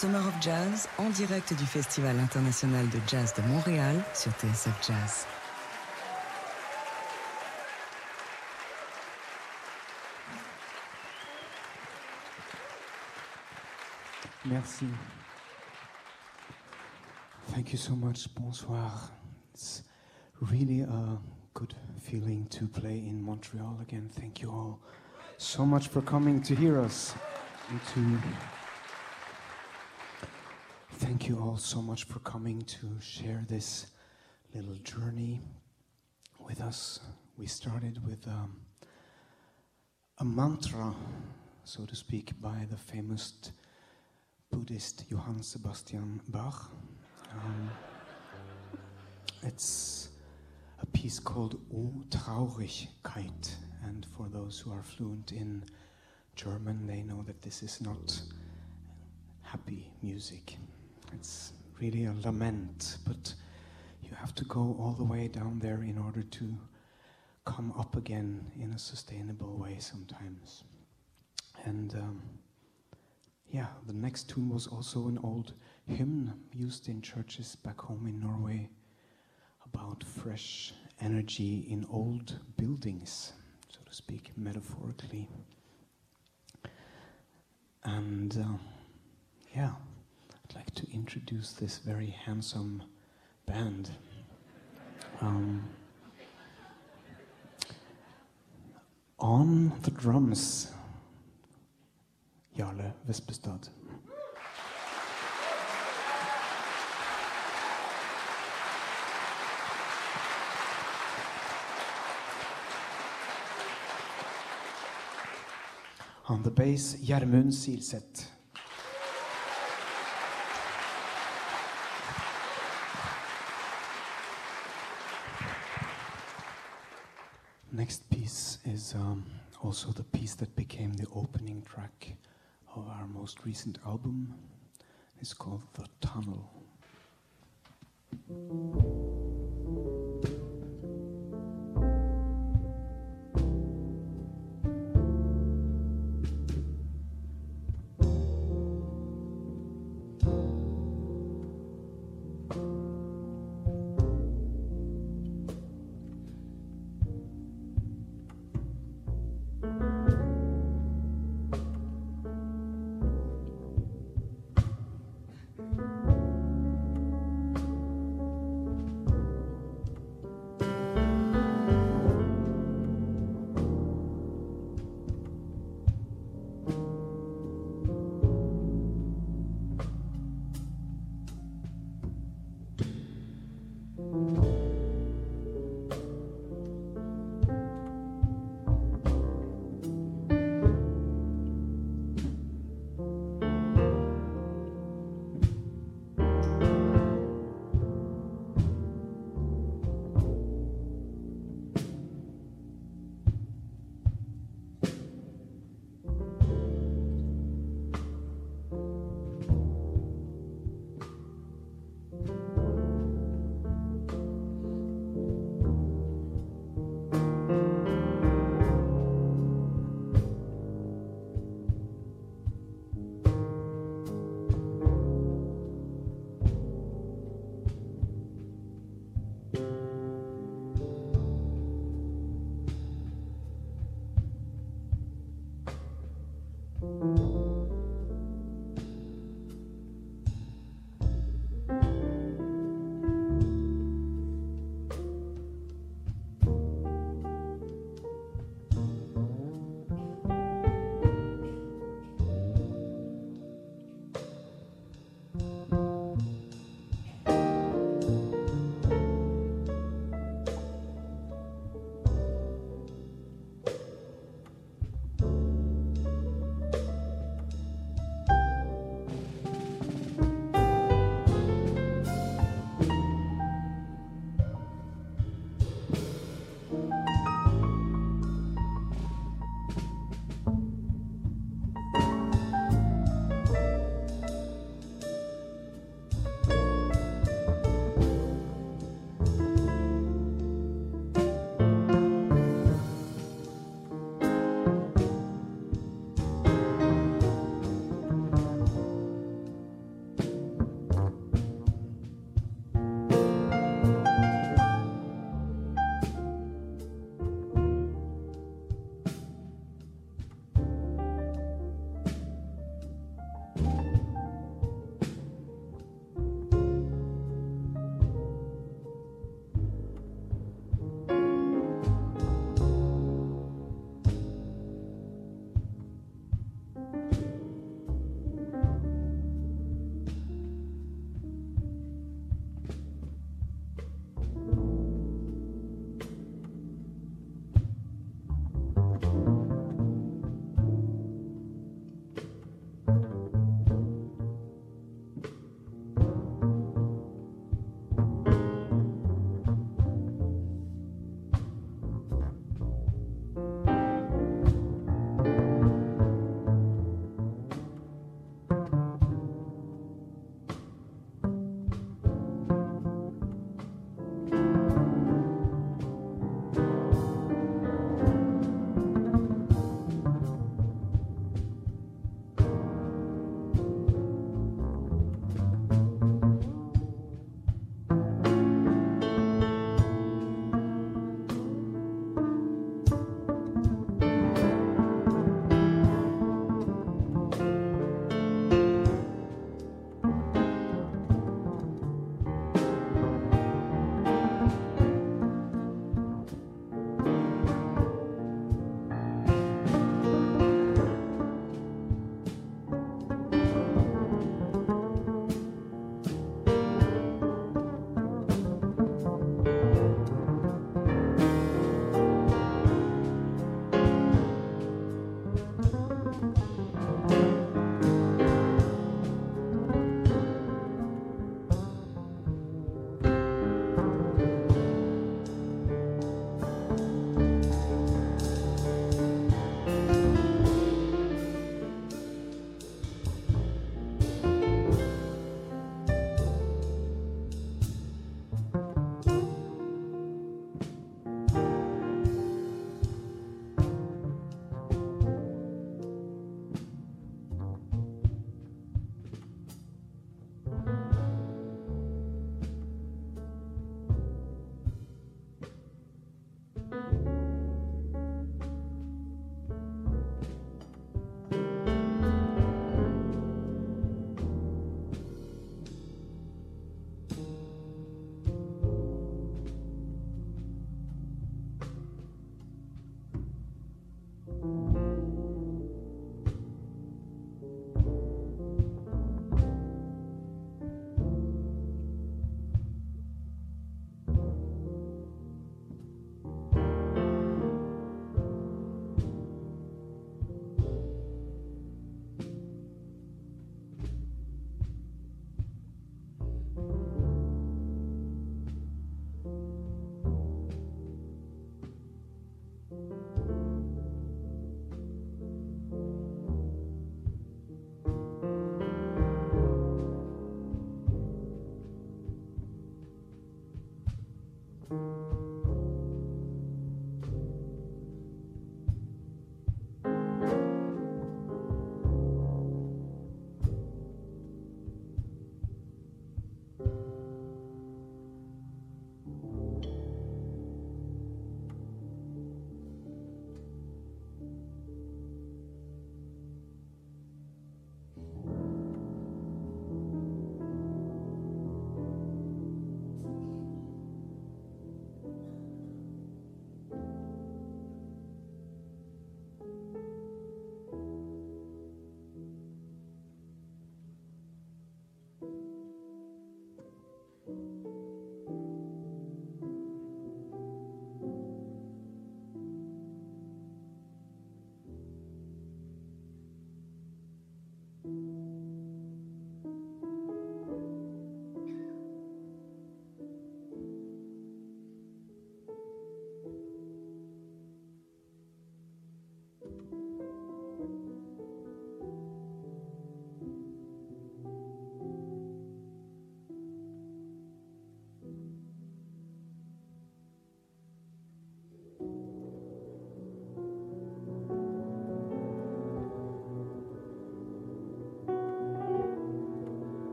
Speaker 1: Summer of Jazz en direct du Festival international de jazz de Montréal sur TSF Jazz.
Speaker 12: Merci. Thank you so much. Bonsoir. It's really a good feeling to play in Montreal again. Thank you all so much for coming to hear us thank you all so much for coming to share this little journey with us. We started with um, a mantra, so to speak, by the famous Buddhist Johann Sebastian Bach. Um, it's a piece called O Traurigkeit, and for those who are fluent in German, they know that this is not happy music. It's really a lament, but you have to go all the way down there in order to come up again in a sustainable way sometimes. And um, yeah, the next tune was also an old hymn used in churches back home in Norway about fresh energy in old buildings, so to speak, metaphorically. And uh, yeah, I'd like to introduce this very handsome band. Um, on the drums, Jarle Vespestad. On the bass, Gjermund Silseth. Next piece is um, also the piece that became the opening track of our most recent album. It's called The Tunnel.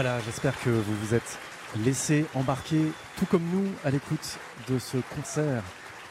Speaker 3: Voilà, j'espère que vous vous êtes laissé embarquer, tout comme nous, à l'écoute de ce concert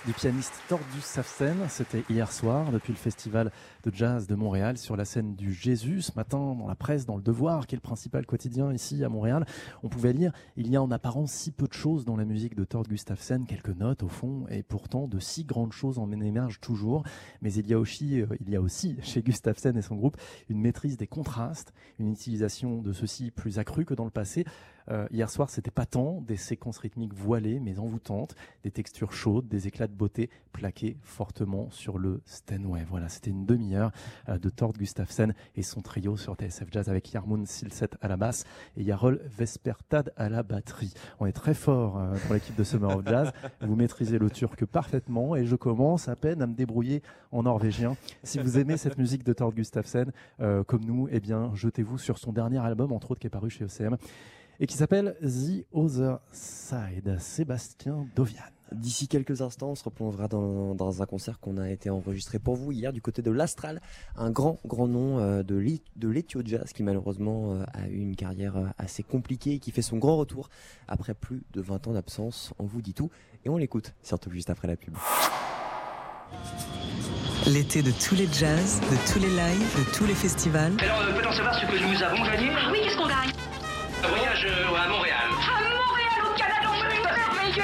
Speaker 3: du pianiste Tordus Safsen. C'était hier soir, depuis le festival de jazz de Montréal, sur la scène du Jésus. Ce matin, dans la presse, dans le Devoir, qui est le principal quotidien ici à Montréal, on pouvait lire il y a en apparence si peu de choses dans la musique de Tord Gustafsson, quelques notes au fond, et pourtant de si grandes choses en émergent toujours. Mais il y a aussi, euh, il y a aussi chez Gustafsson et son groupe une maîtrise des contrastes, une utilisation de ceci plus accrue que dans le passé. Euh, hier soir, c'était pas tant des séquences rythmiques voilées mais envoûtantes, des textures chaudes, des éclats de beauté plaqués fortement sur le Steinway. Voilà, c'était une demi-heure euh, de Tord Gustafsson et son trio sur TSF Jazz avec Yarmoun Silset à la basse et Yarol Vespertad à la batterie. On est très fort euh, pour l'équipe de Summer of Jazz. Vous maîtrisez le turc parfaitement et je commence à peine à me débrouiller en norvégien. Si vous aimez cette musique de Tord Gustafsson, euh, comme nous, eh bien, jetez-vous sur son dernier album, entre autres, qui est paru chez ECM et qui s'appelle The Other Side, Sébastien Dovian.
Speaker 4: D'ici quelques instants, on se replongera dans, dans un concert qu'on a été enregistré pour vous hier du côté de l'Astral, un grand, grand nom euh, de l'E- de l'Ethio Jazz qui malheureusement euh, a eu une carrière euh, assez compliquée et qui fait son grand retour après plus de 20 ans d'absence. On vous dit tout et on l'écoute, surtout juste après la pub.
Speaker 1: L'été de tous les jazz, de tous les lives, de tous les festivals.
Speaker 2: Alors, peut-on savoir ce que nous avons gagné
Speaker 11: oui, qu'est-ce qu'on gagne?
Speaker 2: Voyage euh, à Montréal.
Speaker 11: À Montréal, au Canada,
Speaker 2: attendez,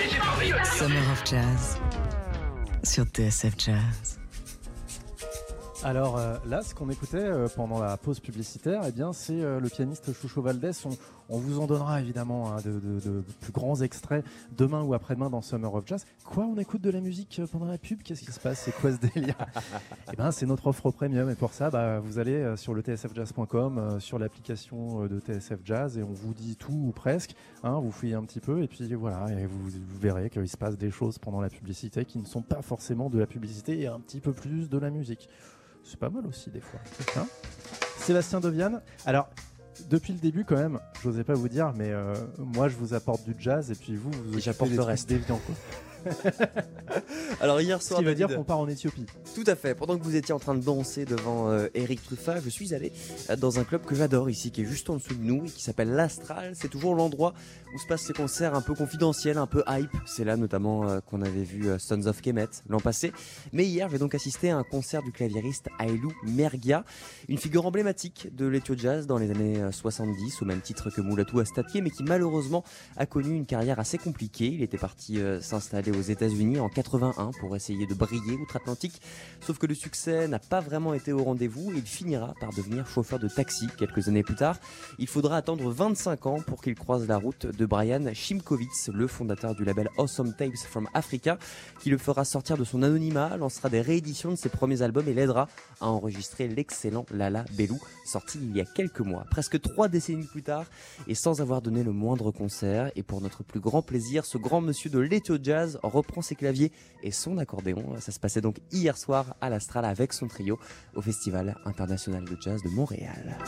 Speaker 2: c'est merveilleux.
Speaker 1: Summer of Jazz sur TSF Jazz.
Speaker 3: Alors euh, là, ce qu'on écoutait euh, pendant la pause publicitaire, eh bien, c'est euh, le pianiste Choucho Valdés. On, on vous en donnera évidemment hein, de, de- de plus grands extraits demain ou après-demain dans Summer of Jazz. Quoi, on écoute de la musique pendant la pub? Qu'est-ce qui se passe? C'est quoi ce délire? Eh ben, c'est notre offre premium. Et pour ça, bah, vous allez sur le tsfjazz.com, sur l'application de TSF Jazz, et on vous dit tout ou presque. hein, vous fouillez un petit peu, et puis voilà, et vous, vous verrez qu'il se passe des choses pendant la publicité qui ne sont pas forcément de la publicité et un petit peu plus de la musique. C'est pas mal aussi des fois. Hein Sébastien Dovian. Alors, depuis le début quand même, j'osais pas vous dire, mais euh, moi je vous apporte du jazz et puis vous, vous
Speaker 4: j'apporte le reste.
Speaker 3: déviants, quoi.
Speaker 4: Alors hier
Speaker 3: Ce
Speaker 4: soir,
Speaker 3: qui veut
Speaker 4: David-
Speaker 3: dire qu'on part en Éthiopie.
Speaker 4: Tout à fait. Pendant que vous étiez en train de danser devant euh, Eric Truffat, je suis allé euh, dans un club que j'adore ici, qui est juste en dessous de nous et qui s'appelle l'Astral. C'est toujours l'endroit où se passent ces concerts un peu confidentiels, un peu hype. C'est là notamment euh, qu'on avait vu euh, Sons of Kemet l'an passé. Mais hier, j'ai donc assisté à un concert du claviériste Ailou Mergia, une figure emblématique de l'Ethio Jazz dans les années euh, 70, au même titre que Moulatou Astatke, mais qui malheureusement a connu une carrière assez compliquée. Il était parti s'installer aux États-Unis en 81 pour essayer de briller outre-Atlantique. Sauf que le succès n'a pas vraiment été au rendez-vous et il finira par devenir chauffeur de taxi quelques années plus tard. Il faudra attendre 25 ans pour qu'il croise la route de Brian Shimkovitz, le fondateur du label Awesome Tapes from Africa, qui le fera sortir de son anonymat, lancera des rééditions de ses premiers albums et l'aidera à enregistrer l'excellent Lala Belou, sorti il y a quelques mois, presque trois décennies plus tard, et sans avoir donné le moindre concert. Et pour notre plus grand plaisir, ce grand monsieur de l'Ethio Jazz reprend ses claviers et son accordéon. Ça se passait donc hier soir à l'Astral avec son trio au Festival international de jazz de Montréal.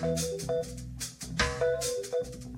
Speaker 13: Thank you.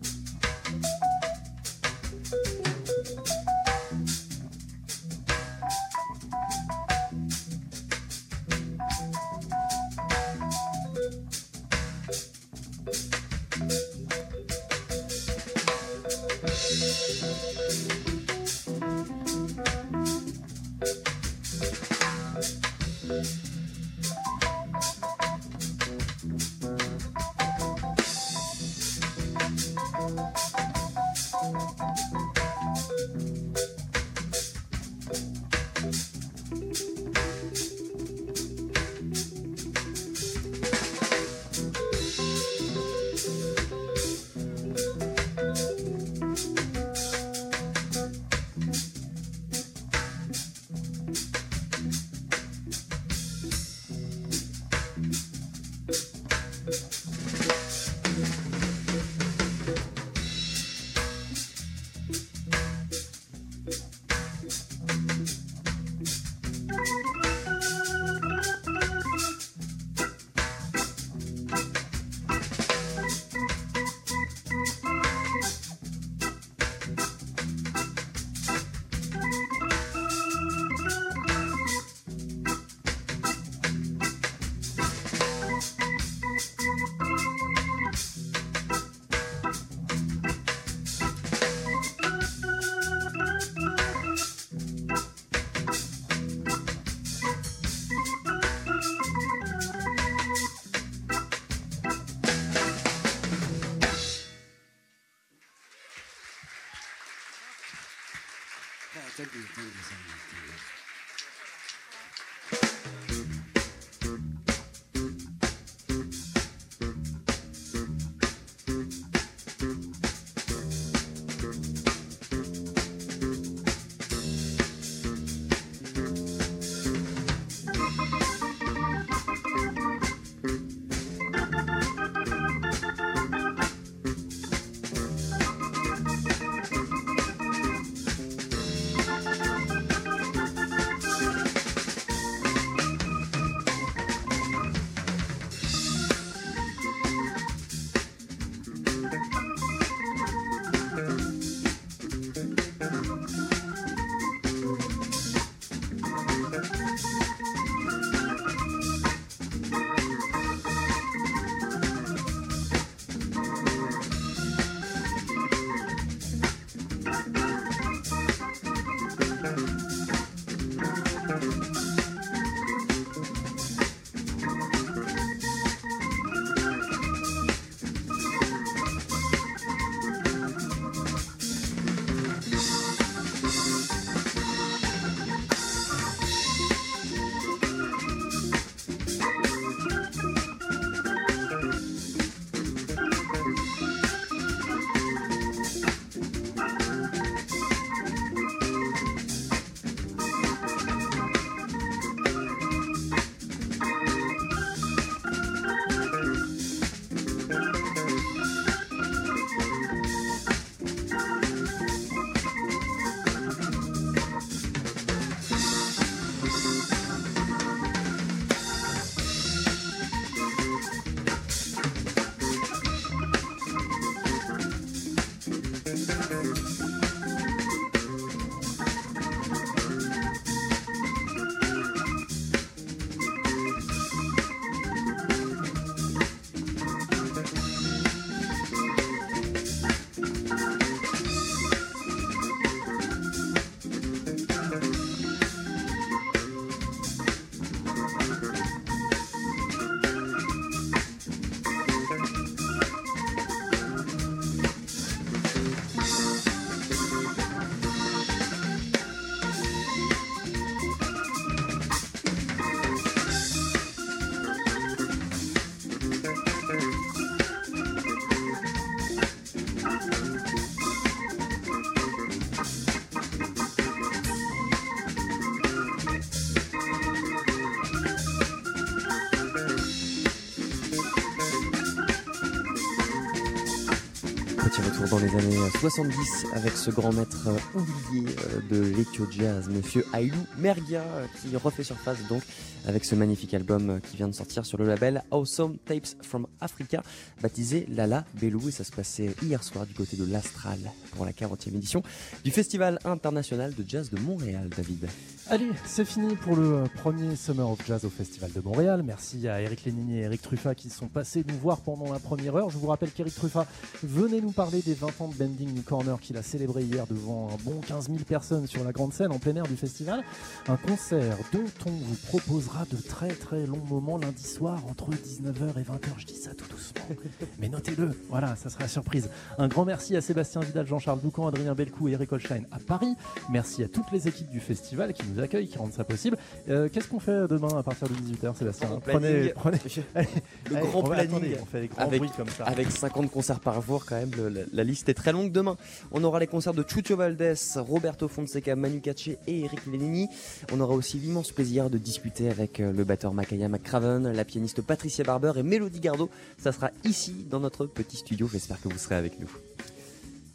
Speaker 4: 70 avec ce grand maître euh, oublié euh, de l'électro jazz, monsieur Ailou Mergia, euh, qui refait surface donc avec ce magnifique album qui vient de sortir sur le label Awesome Tapes from Africa, baptisé Lala Belou. Et ça se passait hier soir du côté de l'Astral pour la 40e édition du Festival international de jazz de Montréal, David.
Speaker 3: Allez, c'est fini pour le euh, premier Summer of Jazz au Festival de Montréal. Merci à Eric Lénini et Eric Truffat qui sont passés nous voir pendant la première heure. Je vous rappelle qu'Eric Truffat venait nous parler des 20 ans de Bending New Corner qu'il a célébré hier devant un bon 15 000 personnes sur la grande scène en plein air du festival. Un concert dont on vous proposera de très très longs moments lundi soir entre 19h et 20h. Je dis ça tout doucement, mais notez-le. Voilà, ça sera la surprise. Un grand merci à Sébastien Vidal, Jean-Charles Doucan, Adrien Belcou et Eric Holstein à Paris. Merci à toutes les équipes du festival qui nous accueillent, qui rendent ça possible. Euh, Qu'est-ce qu'on fait demain à partir de 18h, Sébastien
Speaker 4: Grand
Speaker 3: Prenez, prenez- Allez,
Speaker 4: Le
Speaker 3: allez,
Speaker 4: grand
Speaker 3: on
Speaker 4: planning.
Speaker 3: attendez, on fait grands
Speaker 4: avec,
Speaker 3: bruits comme ça.
Speaker 4: avec 50 concerts par jour quand même, le- la, la liste est très longue. Demain, on aura les concerts de Chucho Valdés, Roberto Fonseca, Manu Katché et Eric Lenini. On aura aussi l'immense plaisir de discuter avec euh, le batteur Makaya McCraven, la pianiste Patricia Barber et Mélodie Gardot. Ça sera ici dans notre petit studio. J'espère que vous serez avec nous.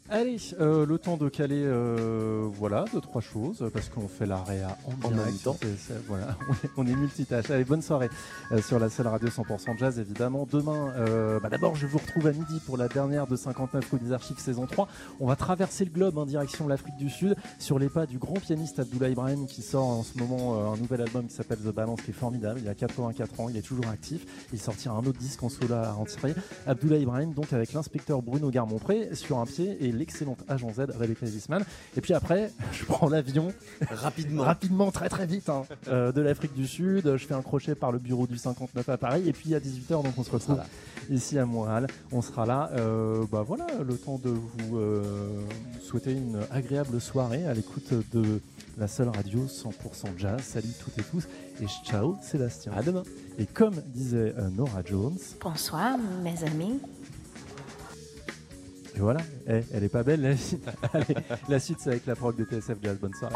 Speaker 3: Allez, euh, le temps de caler, euh, voilà, deux trois choses parce qu'on fait l'AREA en,
Speaker 4: En
Speaker 3: direct
Speaker 4: même temps.
Speaker 3: sur TSF, voilà, on est, on est multitâche. Allez, bonne soirée euh, sur la seule radio 100% jazz évidemment. Demain, euh, bah, d'abord je vous retrouve à midi pour la dernière de 59 Rue des Archives saison 3. On va traverser le globe en direction de l'Afrique du Sud sur les pas du grand pianiste Abdoulaye Ibrahim qui sort en ce moment euh, un nouvel album qui s'appelle The Balance qui est formidable. Il a 84 ans, il est toujours actif. Il sortira un autre disque en solo à retirer. Abdoulaye Ibrahim donc avec l'inspecteur Bruno Garmont-Pré sur un pied et l'excellente agent Z Rebecca Evisman. Et puis après, je prends l'avion
Speaker 4: Rapidement.
Speaker 3: rapidement, très très vite, hein, euh, de l'Afrique du Sud. Je fais un crochet par le bureau du 59 à Paris. Et puis à 18h, donc on se retrouve ici à Montréal. On sera là. euh, bah voilà, le temps de vous euh, souhaiter une agréable soirée à l'écoute de la seule radio 100% jazz. Salut toutes et tous. Et ciao Sébastien.
Speaker 4: À demain.
Speaker 3: Et comme disait Nora Jones,
Speaker 8: Bonsoir, mes amis.
Speaker 3: Et voilà, Eh, elle est pas belle la suite. Allez, la suite c'est avec la prog de TSF Jazz. Bonne soirée.